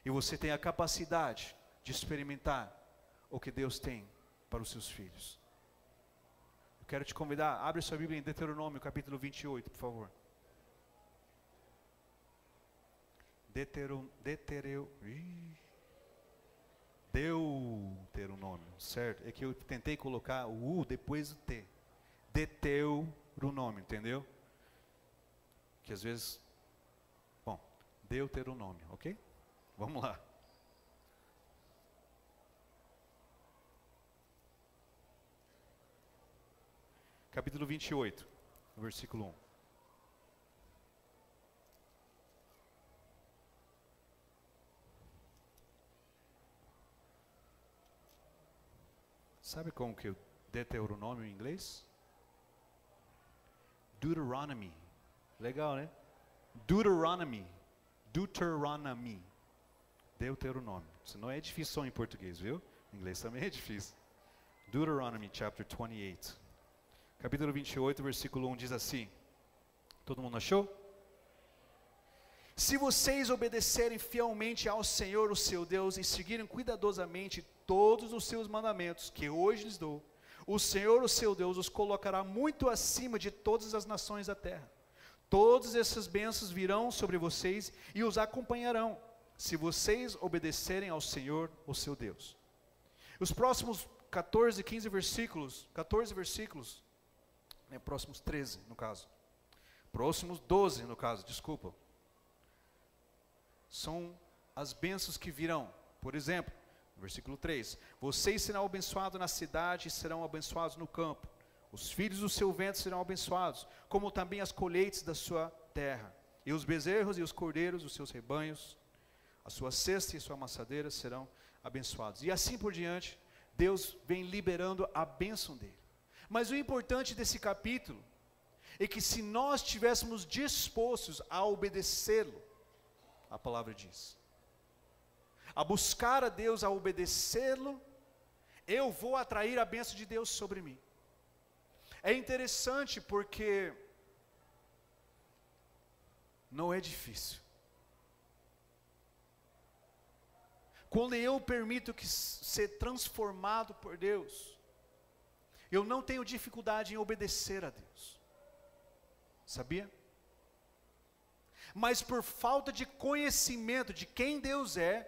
E você tem a capacidade de experimentar o que Deus tem para os seus filhos. Eu quero te convidar, abre sua Bíblia em Deuteronômio capítulo 28, por favor. Deuteron, Deutereu, Deuteronômio, certo? É que eu tentei colocar o U depois do T. Deuteronômio, entendeu? Que às vezes, bom, Deuteronômio, ok? Vamos lá. Capítulo 28, versículo 1. Sabe como que o Deuteronômio em inglês? Deuteronomy. Legal, né? Deuteronomy. Deuteronomy. Deuteronômio. Isso não é difícil só em português, viu? Em inglês também é difícil. Deuteronomy, chapter 28. Capítulo 28, versículo 1 diz assim: Todo mundo achou? Se vocês obedecerem fielmente ao Senhor, o seu Deus, e seguirem cuidadosamente todos os seus mandamentos que hoje lhes dou, o Senhor, o seu Deus, os colocará muito acima de todas as nações da terra. Todas essas bênçãos virão sobre vocês e os acompanharão, se vocês obedecerem ao Senhor, o seu Deus. Os próximos 14, 15 versículos, 14 versículos, né, próximos 13 no caso, próximos 12 no caso, desculpa, são as bênçãos que virão. Por exemplo, versículo 3: Vocês serão abençoados na cidade e serão abençoados no campo. Os filhos do seu ventre serão abençoados, como também as colheitas da sua terra. E os bezerros e os cordeiros dos seus rebanhos, a sua cesta e a sua amassadeira serão abençoados. E assim por diante, Deus vem liberando a bênção dele. Mas o importante desse capítulo é que se nós estivéssemos dispostos a obedecê-lo, a palavra diz. A buscar a Deus, a obedecê-lo, eu vou atrair a bênção de Deus sobre mim. É interessante porque não é difícil. Quando eu permito que ser transformado por Deus, eu não tenho dificuldade em obedecer a Deus. Sabia? mas por falta de conhecimento de quem Deus é,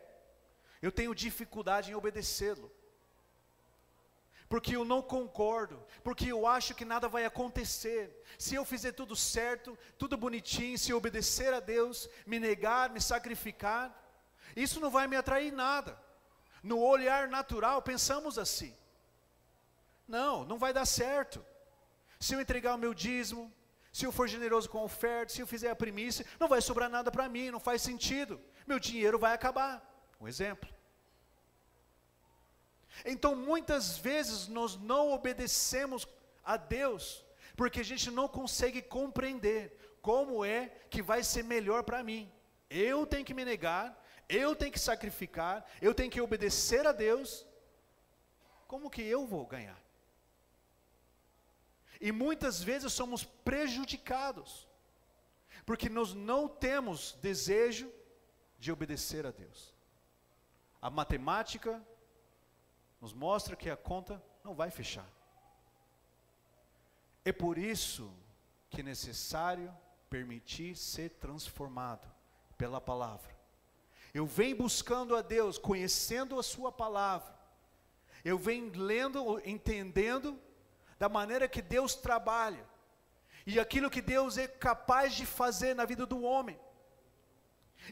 eu tenho dificuldade em obedecê-lo. Porque eu não concordo, porque eu acho que nada vai acontecer. Se eu fizer tudo certo, tudo bonitinho, se eu obedecer a Deus, me negar, me sacrificar, isso não vai me atrair nada. No olhar natural, pensamos assim. Não, não vai dar certo. Se eu entregar o meu dízimo, se eu for generoso com a oferta, se eu fizer a primícia, não vai sobrar nada para mim, não faz sentido. Meu dinheiro vai acabar. Um exemplo. Então, muitas vezes nós não obedecemos a Deus, porque a gente não consegue compreender como é que vai ser melhor para mim. Eu tenho que me negar, eu tenho que sacrificar, eu tenho que obedecer a Deus. Como que eu vou ganhar? E muitas vezes somos prejudicados, porque nós não temos desejo de obedecer a Deus. A matemática nos mostra que a conta não vai fechar. É por isso que é necessário permitir ser transformado pela palavra. Eu venho buscando a Deus, conhecendo a Sua palavra. Eu venho lendo, entendendo da maneira que Deus trabalha e aquilo que Deus é capaz de fazer na vida do homem.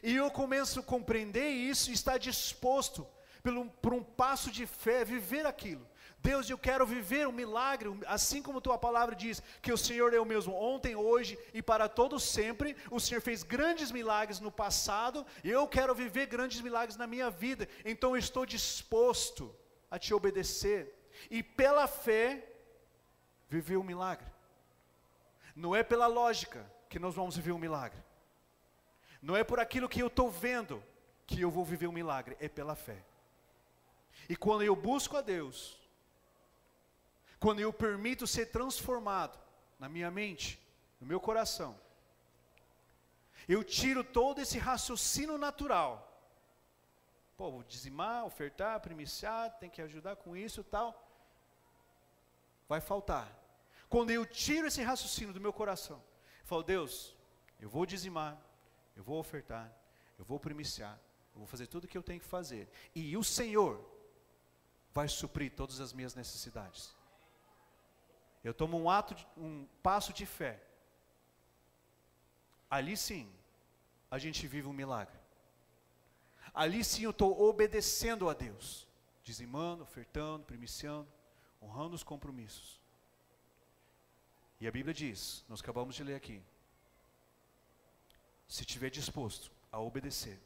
E eu começo a compreender isso e estar disposto um, por um passo de fé, viver aquilo. Deus, eu quero viver um milagre, assim como tua palavra diz, que o Senhor é o mesmo ontem, hoje e para todos sempre. O Senhor fez grandes milagres no passado, e eu quero viver grandes milagres na minha vida. Então eu estou disposto a te obedecer e pela fé viver um milagre. Não é pela lógica que nós vamos viver um milagre. Não é por aquilo que eu estou vendo que eu vou viver um milagre, é pela fé. E quando eu busco a Deus, quando eu permito ser transformado na minha mente, no meu coração, eu tiro todo esse raciocínio natural. Pô, vou dizimar, ofertar, primiciar, tem que ajudar com isso tal. Vai faltar. Quando eu tiro esse raciocínio do meu coração, falo, Deus, eu vou dizimar, eu vou ofertar, eu vou primiciar, eu vou fazer tudo o que eu tenho que fazer. E o Senhor vai suprir todas as minhas necessidades. Eu tomo um ato, um passo de fé. Ali sim, a gente vive um milagre. Ali sim eu estou obedecendo a Deus, dizimando, ofertando, primiciando, honrando os compromissos. E a Bíblia diz, nós acabamos de ler aqui, se estiver disposto a obedecer,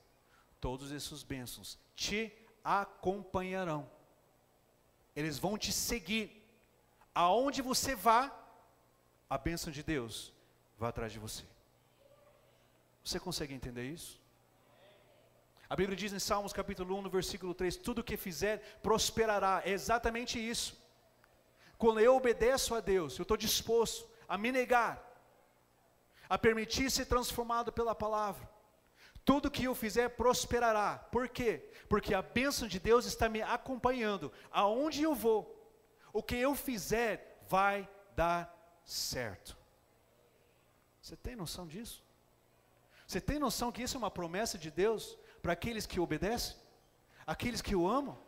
todos esses bênçãos te acompanharão. Eles vão te seguir. Aonde você vá, a bênção de Deus vai atrás de você. Você consegue entender isso? A Bíblia diz em Salmos capítulo 1, no versículo 3: Tudo que fizer prosperará. É exatamente isso. Quando eu obedeço a Deus, eu estou disposto a me negar, a permitir ser transformado pela palavra. Tudo que eu fizer prosperará. Por quê? Porque a bênção de Deus está me acompanhando. Aonde eu vou, o que eu fizer vai dar certo. Você tem noção disso? Você tem noção que isso é uma promessa de Deus para aqueles que obedecem? Aqueles que o amam?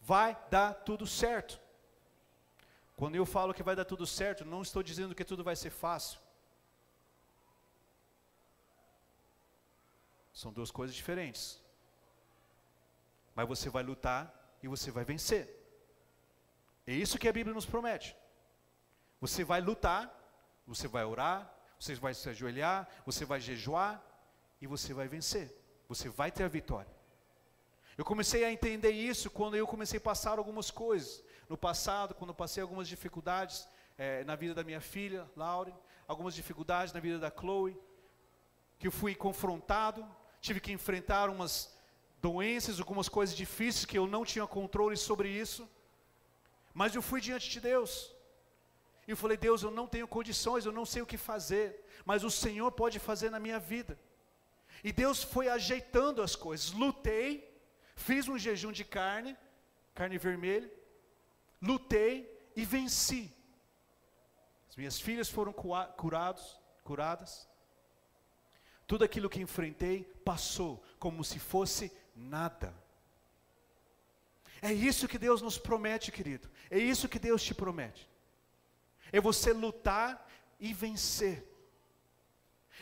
Vai dar tudo certo. Quando eu falo que vai dar tudo certo, não estou dizendo que tudo vai ser fácil. São duas coisas diferentes. Mas você vai lutar e você vai vencer. É isso que a Bíblia nos promete. Você vai lutar, você vai orar, você vai se ajoelhar, você vai jejuar e você vai vencer. Você vai ter a vitória. Eu comecei a entender isso quando eu comecei a passar algumas coisas. No passado, quando eu passei algumas dificuldades é, na vida da minha filha, Lauren, algumas dificuldades na vida da Chloe, que eu fui confrontado, tive que enfrentar umas doenças, algumas coisas difíceis que eu não tinha controle sobre isso. Mas eu fui diante de Deus. E eu falei: Deus, eu não tenho condições, eu não sei o que fazer, mas o Senhor pode fazer na minha vida. E Deus foi ajeitando as coisas. Lutei, fiz um jejum de carne, carne vermelha, lutei e venci. As minhas filhas foram curados, curadas. Tudo aquilo que enfrentei passou como se fosse nada. É isso que Deus nos promete, querido. É isso que Deus te promete. É você lutar e vencer.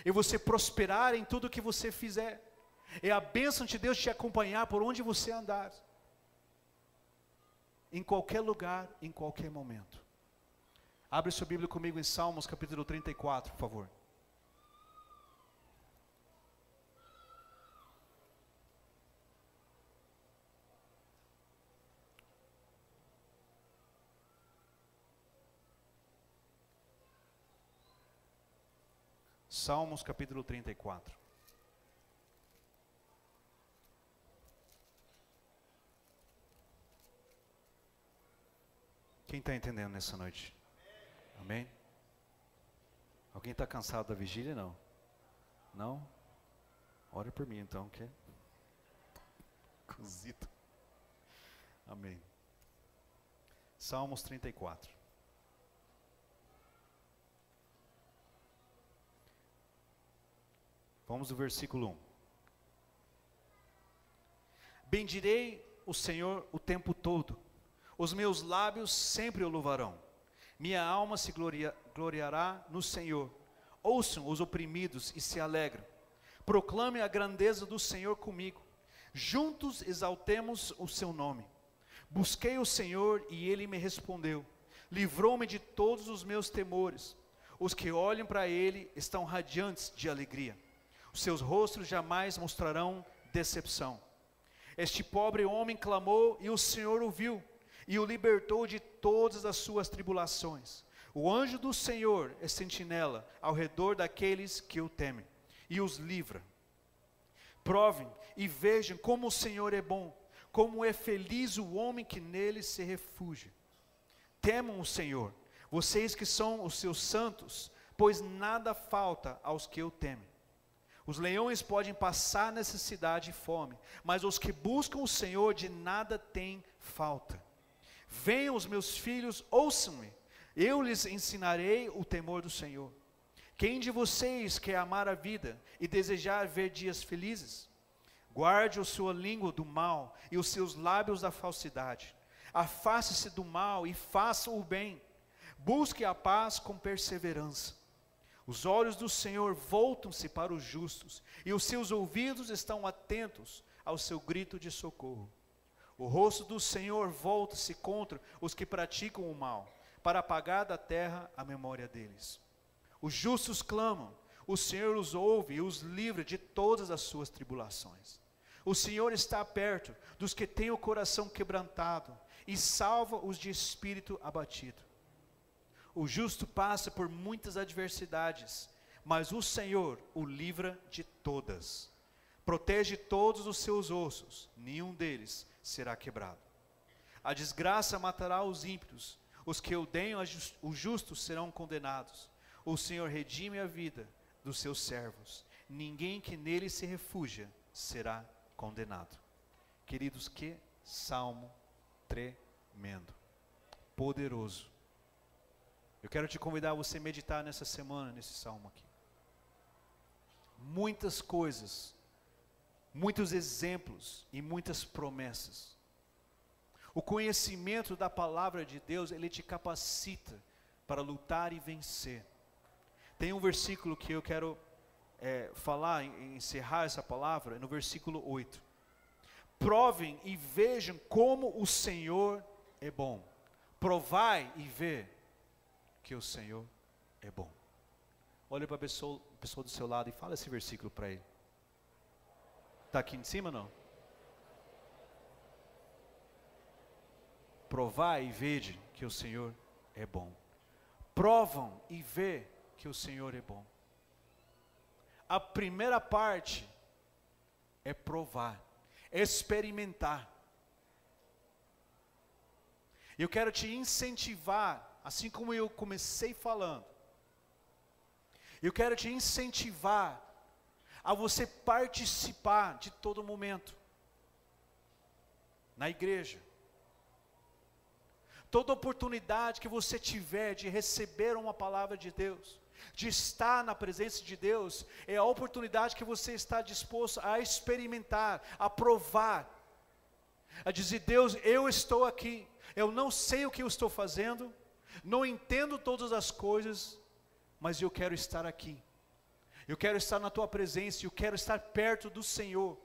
É você prosperar em tudo que você fizer. É a bênção de Deus te acompanhar por onde você andar. Em qualquer lugar, em qualquer momento. Abre sua Bíblia comigo em Salmos capítulo 34, por favor. Salmos capítulo 34. Quem está entendendo nessa noite? Amém? Alguém está cansado da vigília? Não? Não? Ora por mim então, que cozido. Amém. Salmos 34. Vamos ao versículo 1. Bendirei o Senhor o tempo todo, os meus lábios sempre o louvarão, minha alma se gloria, gloriará no Senhor. Ouçam os oprimidos e se alegram, proclame a grandeza do Senhor comigo, juntos exaltemos o seu nome. Busquei o Senhor e ele me respondeu. Livrou-me de todos os meus temores. Os que olham para ele estão radiantes de alegria. Os seus rostos jamais mostrarão decepção. Este pobre homem clamou e o Senhor ouviu e o libertou de todas as suas tribulações. O anjo do Senhor é sentinela ao redor daqueles que o temem e os livra. Provem e vejam como o Senhor é bom, como é feliz o homem que nele se refugia. Temam o Senhor, vocês que são os seus santos, pois nada falta aos que o temem. Os leões podem passar necessidade e fome, mas os que buscam o Senhor de nada têm falta. Venham os meus filhos, ouçam-me, eu lhes ensinarei o temor do Senhor. Quem de vocês quer amar a vida e desejar ver dias felizes? Guarde a sua língua do mal e os seus lábios da falsidade. Afaste-se do mal e faça o bem. Busque a paz com perseverança. Os olhos do Senhor voltam-se para os justos, e os seus ouvidos estão atentos ao seu grito de socorro. O rosto do Senhor volta-se contra os que praticam o mal, para apagar da terra a memória deles. Os justos clamam, o Senhor os ouve e os livra de todas as suas tribulações. O Senhor está perto dos que têm o coração quebrantado e salva os de espírito abatido. O justo passa por muitas adversidades, mas o Senhor o livra de todas. Protege todos os seus ossos, nenhum deles será quebrado. A desgraça matará os ímpios, os que odeiam os justos serão condenados. O Senhor redime a vida dos seus servos. Ninguém que nele se refugia será condenado. Queridos, que salmo tremendo, poderoso. Eu quero te convidar a você meditar nessa semana nesse salmo aqui. Muitas coisas, muitos exemplos e muitas promessas. O conhecimento da palavra de Deus, ele te capacita para lutar e vencer. Tem um versículo que eu quero é, falar, encerrar essa palavra, no versículo 8. Provem e vejam como o Senhor é bom. Provai e vê que o Senhor é bom. Olha para a pessoa, pessoa do seu lado e fala esse versículo para ele. Está aqui em cima não? Provai e vede que o Senhor é bom. Provam e vê que o Senhor é bom. A primeira parte é provar, experimentar. Eu quero te incentivar, assim como eu comecei falando. Eu quero te incentivar a você participar de todo momento na igreja. Toda oportunidade que você tiver de receber uma palavra de Deus, de estar na presença de Deus, é a oportunidade que você está disposto a experimentar, a provar, a dizer: Deus, eu estou aqui, eu não sei o que eu estou fazendo, não entendo todas as coisas, mas eu quero estar aqui, eu quero estar na tua presença, eu quero estar perto do Senhor.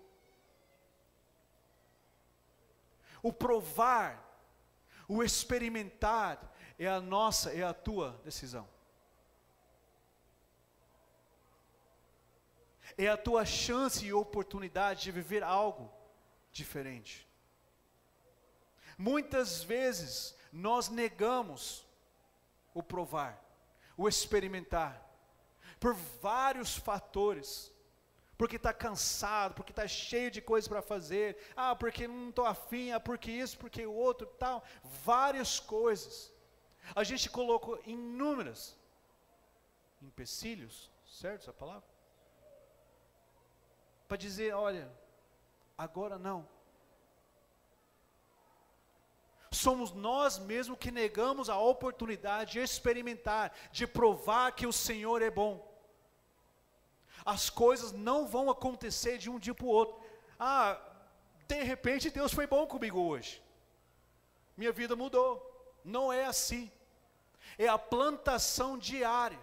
O provar, o experimentar, é a nossa, é a tua decisão. é a tua chance e oportunidade de viver algo diferente. Muitas vezes nós negamos o provar, o experimentar, por vários fatores. Porque está cansado, porque está cheio de coisas para fazer, ah, porque não estou afim, ah, porque isso, porque o outro, tal, várias coisas. A gente colocou inúmeras empecilhos, certo essa palavra? para dizer: olha, agora não. Somos nós mesmos que negamos a oportunidade de experimentar, de provar que o Senhor é bom. As coisas não vão acontecer de um dia para o outro. Ah, de repente Deus foi bom comigo hoje. Minha vida mudou. Não é assim. É a plantação diária.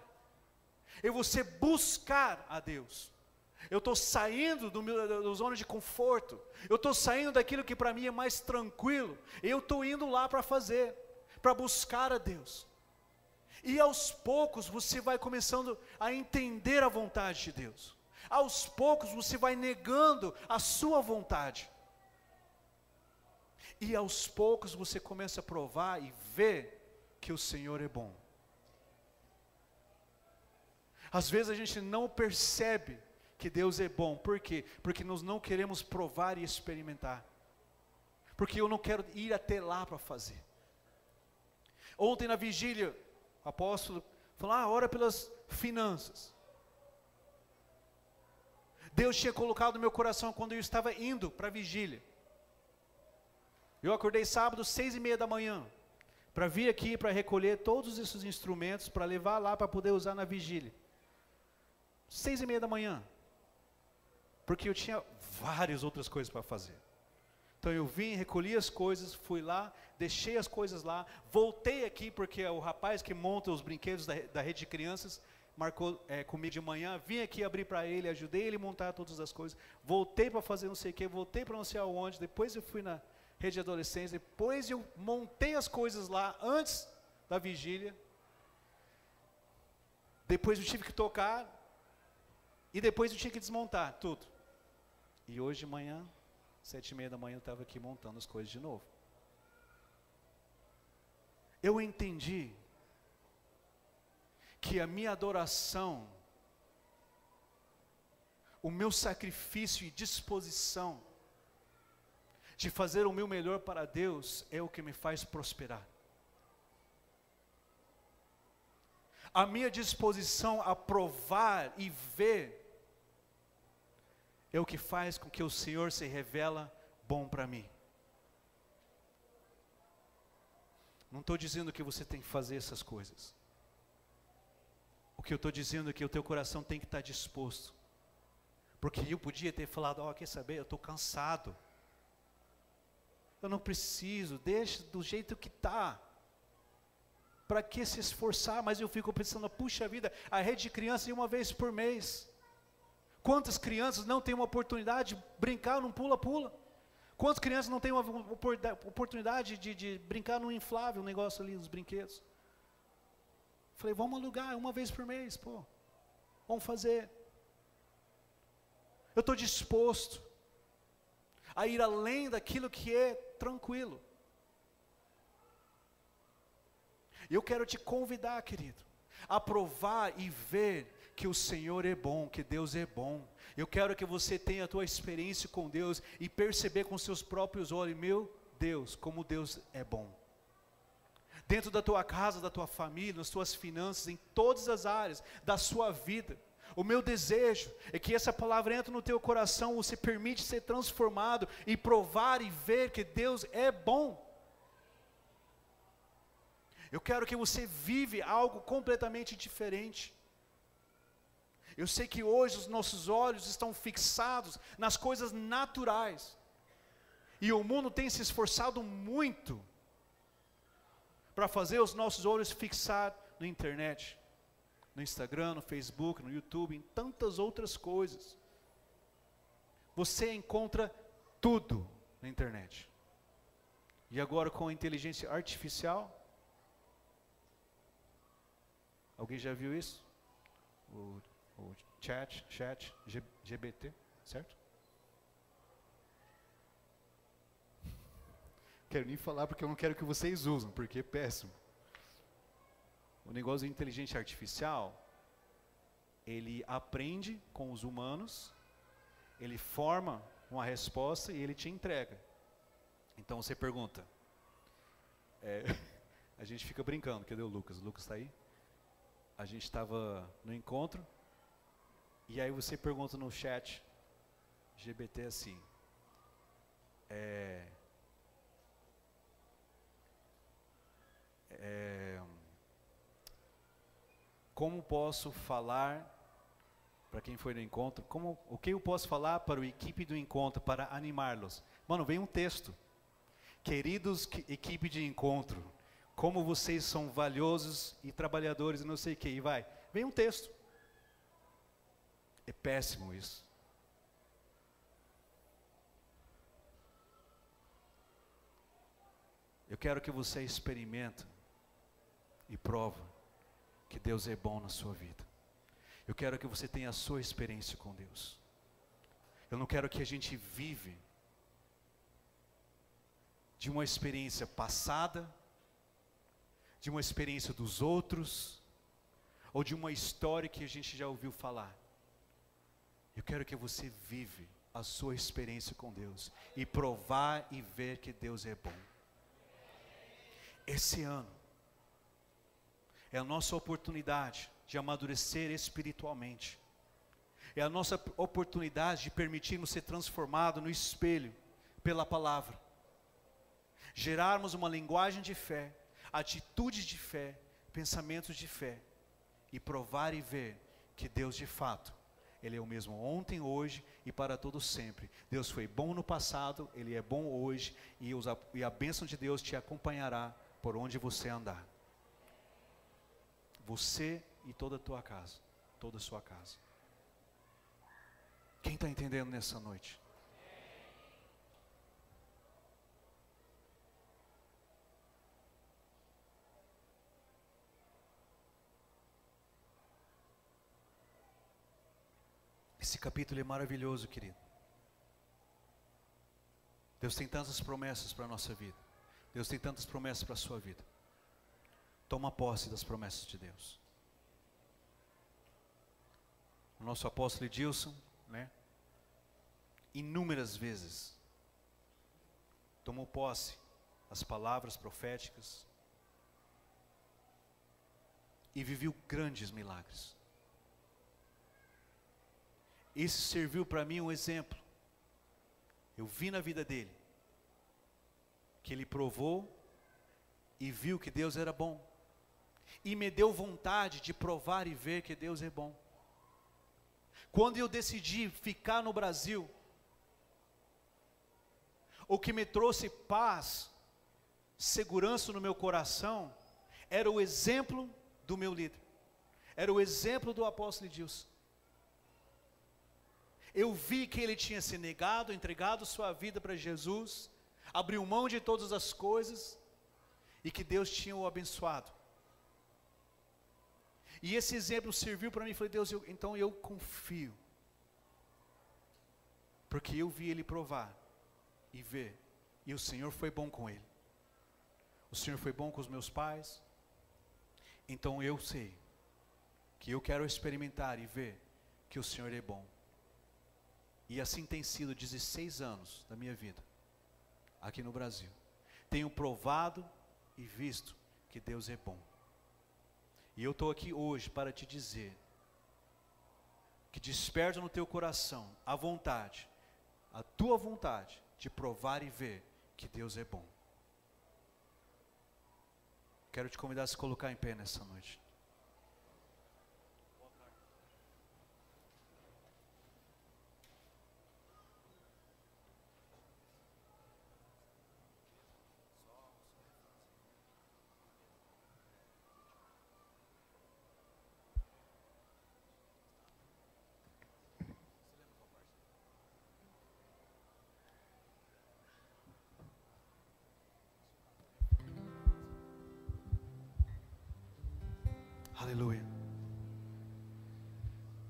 É você buscar a Deus Eu estou saindo do meu zona de conforto. Eu estou saindo daquilo que para mim é mais tranquilo. Eu estou indo lá para fazer, para buscar a Deus. E aos poucos você vai começando a entender a vontade de Deus. Aos poucos você vai negando a sua vontade. E aos poucos você começa a provar e ver que o Senhor é bom. Às vezes a gente não percebe que Deus é bom. Por quê? Porque nós não queremos provar e experimentar. Porque eu não quero ir até lá para fazer. Ontem na vigília, o apóstolo falou: ah, ora pelas finanças. Deus tinha colocado no meu coração quando eu estava indo para a vigília. Eu acordei sábado, seis e meia da manhã, para vir aqui para recolher todos esses instrumentos para levar lá para poder usar na vigília. Seis e meia da manhã. Porque eu tinha várias outras coisas para fazer. Então eu vim, recolhi as coisas, fui lá, deixei as coisas lá, voltei aqui porque o rapaz que monta os brinquedos da, da rede de crianças marcou é, comigo de manhã, vim aqui abrir para ele, ajudei ele a montar todas as coisas, voltei para fazer não sei o que, voltei para não sei aonde, depois eu fui na rede de adolescência, depois eu montei as coisas lá antes da vigília, depois eu tive que tocar, e depois eu tinha que desmontar tudo. E hoje de manhã, sete e meia da manhã, eu estava aqui montando as coisas de novo. Eu entendi que a minha adoração, o meu sacrifício e disposição de fazer o meu melhor para Deus é o que me faz prosperar. A minha disposição a provar e ver é o que faz com que o Senhor se revela bom para mim. Não estou dizendo que você tem que fazer essas coisas. O que eu estou dizendo é que o teu coração tem que estar disposto. Porque eu podia ter falado, ó, oh, quer saber, eu estou cansado. Eu não preciso, deixa do jeito que está. Para que se esforçar? Mas eu fico pensando, puxa vida, a rede de criança é uma vez por mês. Quantas crianças não têm uma oportunidade de brincar num pula-pula? Quantas crianças não têm uma oportunidade de, de brincar num inflável, um negócio ali, nos brinquedos? Falei, vamos alugar uma vez por mês, pô. Vamos fazer. Eu estou disposto a ir além daquilo que é tranquilo. E eu quero te convidar, querido, a provar e ver que o Senhor é bom, que Deus é bom. Eu quero que você tenha a tua experiência com Deus e perceber com seus próprios olhos, meu Deus, como Deus é bom. Dentro da tua casa, da tua família, nas tuas finanças, em todas as áreas da sua vida. O meu desejo é que essa palavra entre no teu coração, você permite ser transformado e provar e ver que Deus é bom. Eu quero que você vive algo completamente diferente. Eu sei que hoje os nossos olhos estão fixados nas coisas naturais. E o mundo tem se esforçado muito para fazer os nossos olhos fixar na internet, no Instagram, no Facebook, no YouTube, em tantas outras coisas. Você encontra tudo na internet. E agora com a inteligência artificial, alguém já viu isso? O o chat, chat, GBT, certo? Quero nem falar porque eu não quero que vocês usem, porque é péssimo. O negócio de inteligência artificial, ele aprende com os humanos, ele forma uma resposta e ele te entrega. Então você pergunta. É, a gente fica brincando, cadê o Lucas? O Lucas está aí? A gente estava no encontro, e aí você pergunta no chat GBT assim, é, é, como posso falar para quem foi no encontro, como, o que eu posso falar para a equipe do encontro para animá-los? Mano, vem um texto. Queridos equipe de encontro, como vocês são valiosos e trabalhadores e não sei o que, e vai. Vem um texto. É péssimo isso. Eu quero que você experimente e prova que Deus é bom na sua vida. Eu quero que você tenha a sua experiência com Deus. Eu não quero que a gente vive de uma experiência passada, de uma experiência dos outros, ou de uma história que a gente já ouviu falar. Eu quero que você vive a sua experiência com Deus e provar e ver que Deus é bom. Esse ano é a nossa oportunidade de amadurecer espiritualmente. É a nossa oportunidade de permitirmos ser transformados no espelho pela palavra. Gerarmos uma linguagem de fé, atitudes de fé, pensamentos de fé e provar e ver que Deus de fato ele é o mesmo ontem, hoje e para todo sempre. Deus foi bom no passado, Ele é bom hoje e, e a bênção de Deus te acompanhará por onde você andar. Você e toda a tua casa, toda a sua casa. Quem está entendendo nessa noite? Esse capítulo é maravilhoso, querido. Deus tem tantas promessas para a nossa vida. Deus tem tantas promessas para a sua vida. Toma posse das promessas de Deus. O nosso apóstolo Edilson, né? Inúmeras vezes tomou posse das palavras proféticas e viveu grandes milagres. Isso serviu para mim um exemplo. Eu vi na vida dele que ele provou e viu que Deus era bom. E me deu vontade de provar e ver que Deus é bom. Quando eu decidi ficar no Brasil, o que me trouxe paz, segurança no meu coração, era o exemplo do meu líder, era o exemplo do apóstolo Edilson eu vi que ele tinha se negado, entregado sua vida para Jesus, abriu mão de todas as coisas e que Deus tinha o abençoado. E esse exemplo serviu para mim, falei, Deus, eu, então eu confio. Porque eu vi ele provar e ver, e o Senhor foi bom com ele. O Senhor foi bom com os meus pais. Então eu sei que eu quero experimentar e ver que o Senhor é bom. E assim tem sido 16 anos da minha vida, aqui no Brasil. Tenho provado e visto que Deus é bom. E eu estou aqui hoje para te dizer que desperta no teu coração a vontade, a tua vontade de provar e ver que Deus é bom. Quero te convidar a se colocar em pé nessa noite. Aleluia.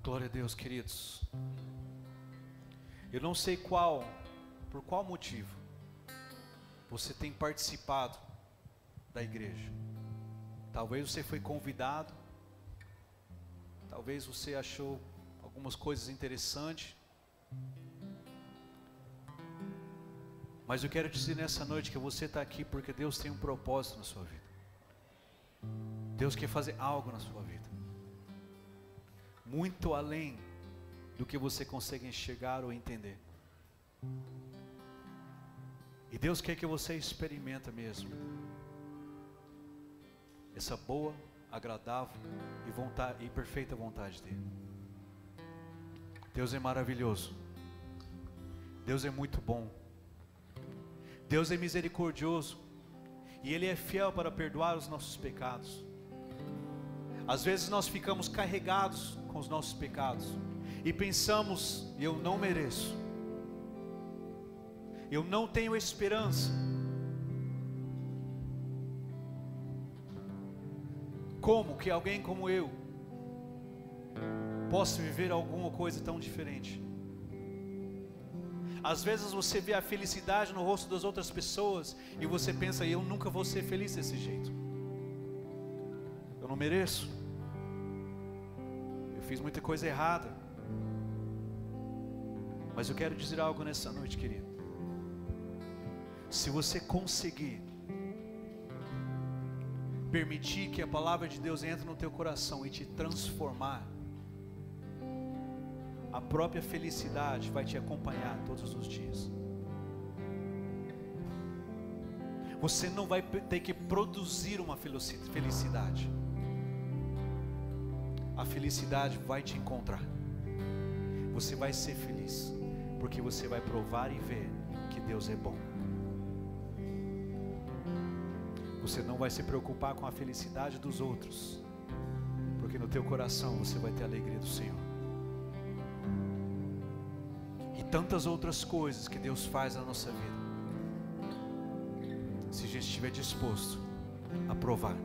Glória a Deus, queridos. Eu não sei qual, por qual motivo, você tem participado da igreja. Talvez você foi convidado, talvez você achou algumas coisas interessantes. Mas eu quero dizer nessa noite que você está aqui porque Deus tem um propósito na sua vida. Deus quer fazer algo na sua vida, muito além do que você consegue enxergar ou entender. E Deus quer que você experimenta mesmo essa boa, agradável e, vontade, e perfeita vontade dele. Deus é maravilhoso. Deus é muito bom. Deus é misericordioso. E Ele é fiel para perdoar os nossos pecados. Às vezes nós ficamos carregados com os nossos pecados e pensamos: eu não mereço, eu não tenho esperança. Como que alguém como eu possa viver alguma coisa tão diferente? Às vezes você vê a felicidade no rosto das outras pessoas e você pensa, eu nunca vou ser feliz desse jeito. Não mereço. Eu fiz muita coisa errada. Mas eu quero dizer algo nessa noite, querido. Se você conseguir permitir que a palavra de Deus entre no teu coração e te transformar, a própria felicidade vai te acompanhar todos os dias. Você não vai ter que produzir uma felicidade. A felicidade vai te encontrar. Você vai ser feliz, porque você vai provar e ver que Deus é bom. Você não vai se preocupar com a felicidade dos outros, porque no teu coração você vai ter a alegria do Senhor. E tantas outras coisas que Deus faz na nossa vida. Se a gente estiver disposto a provar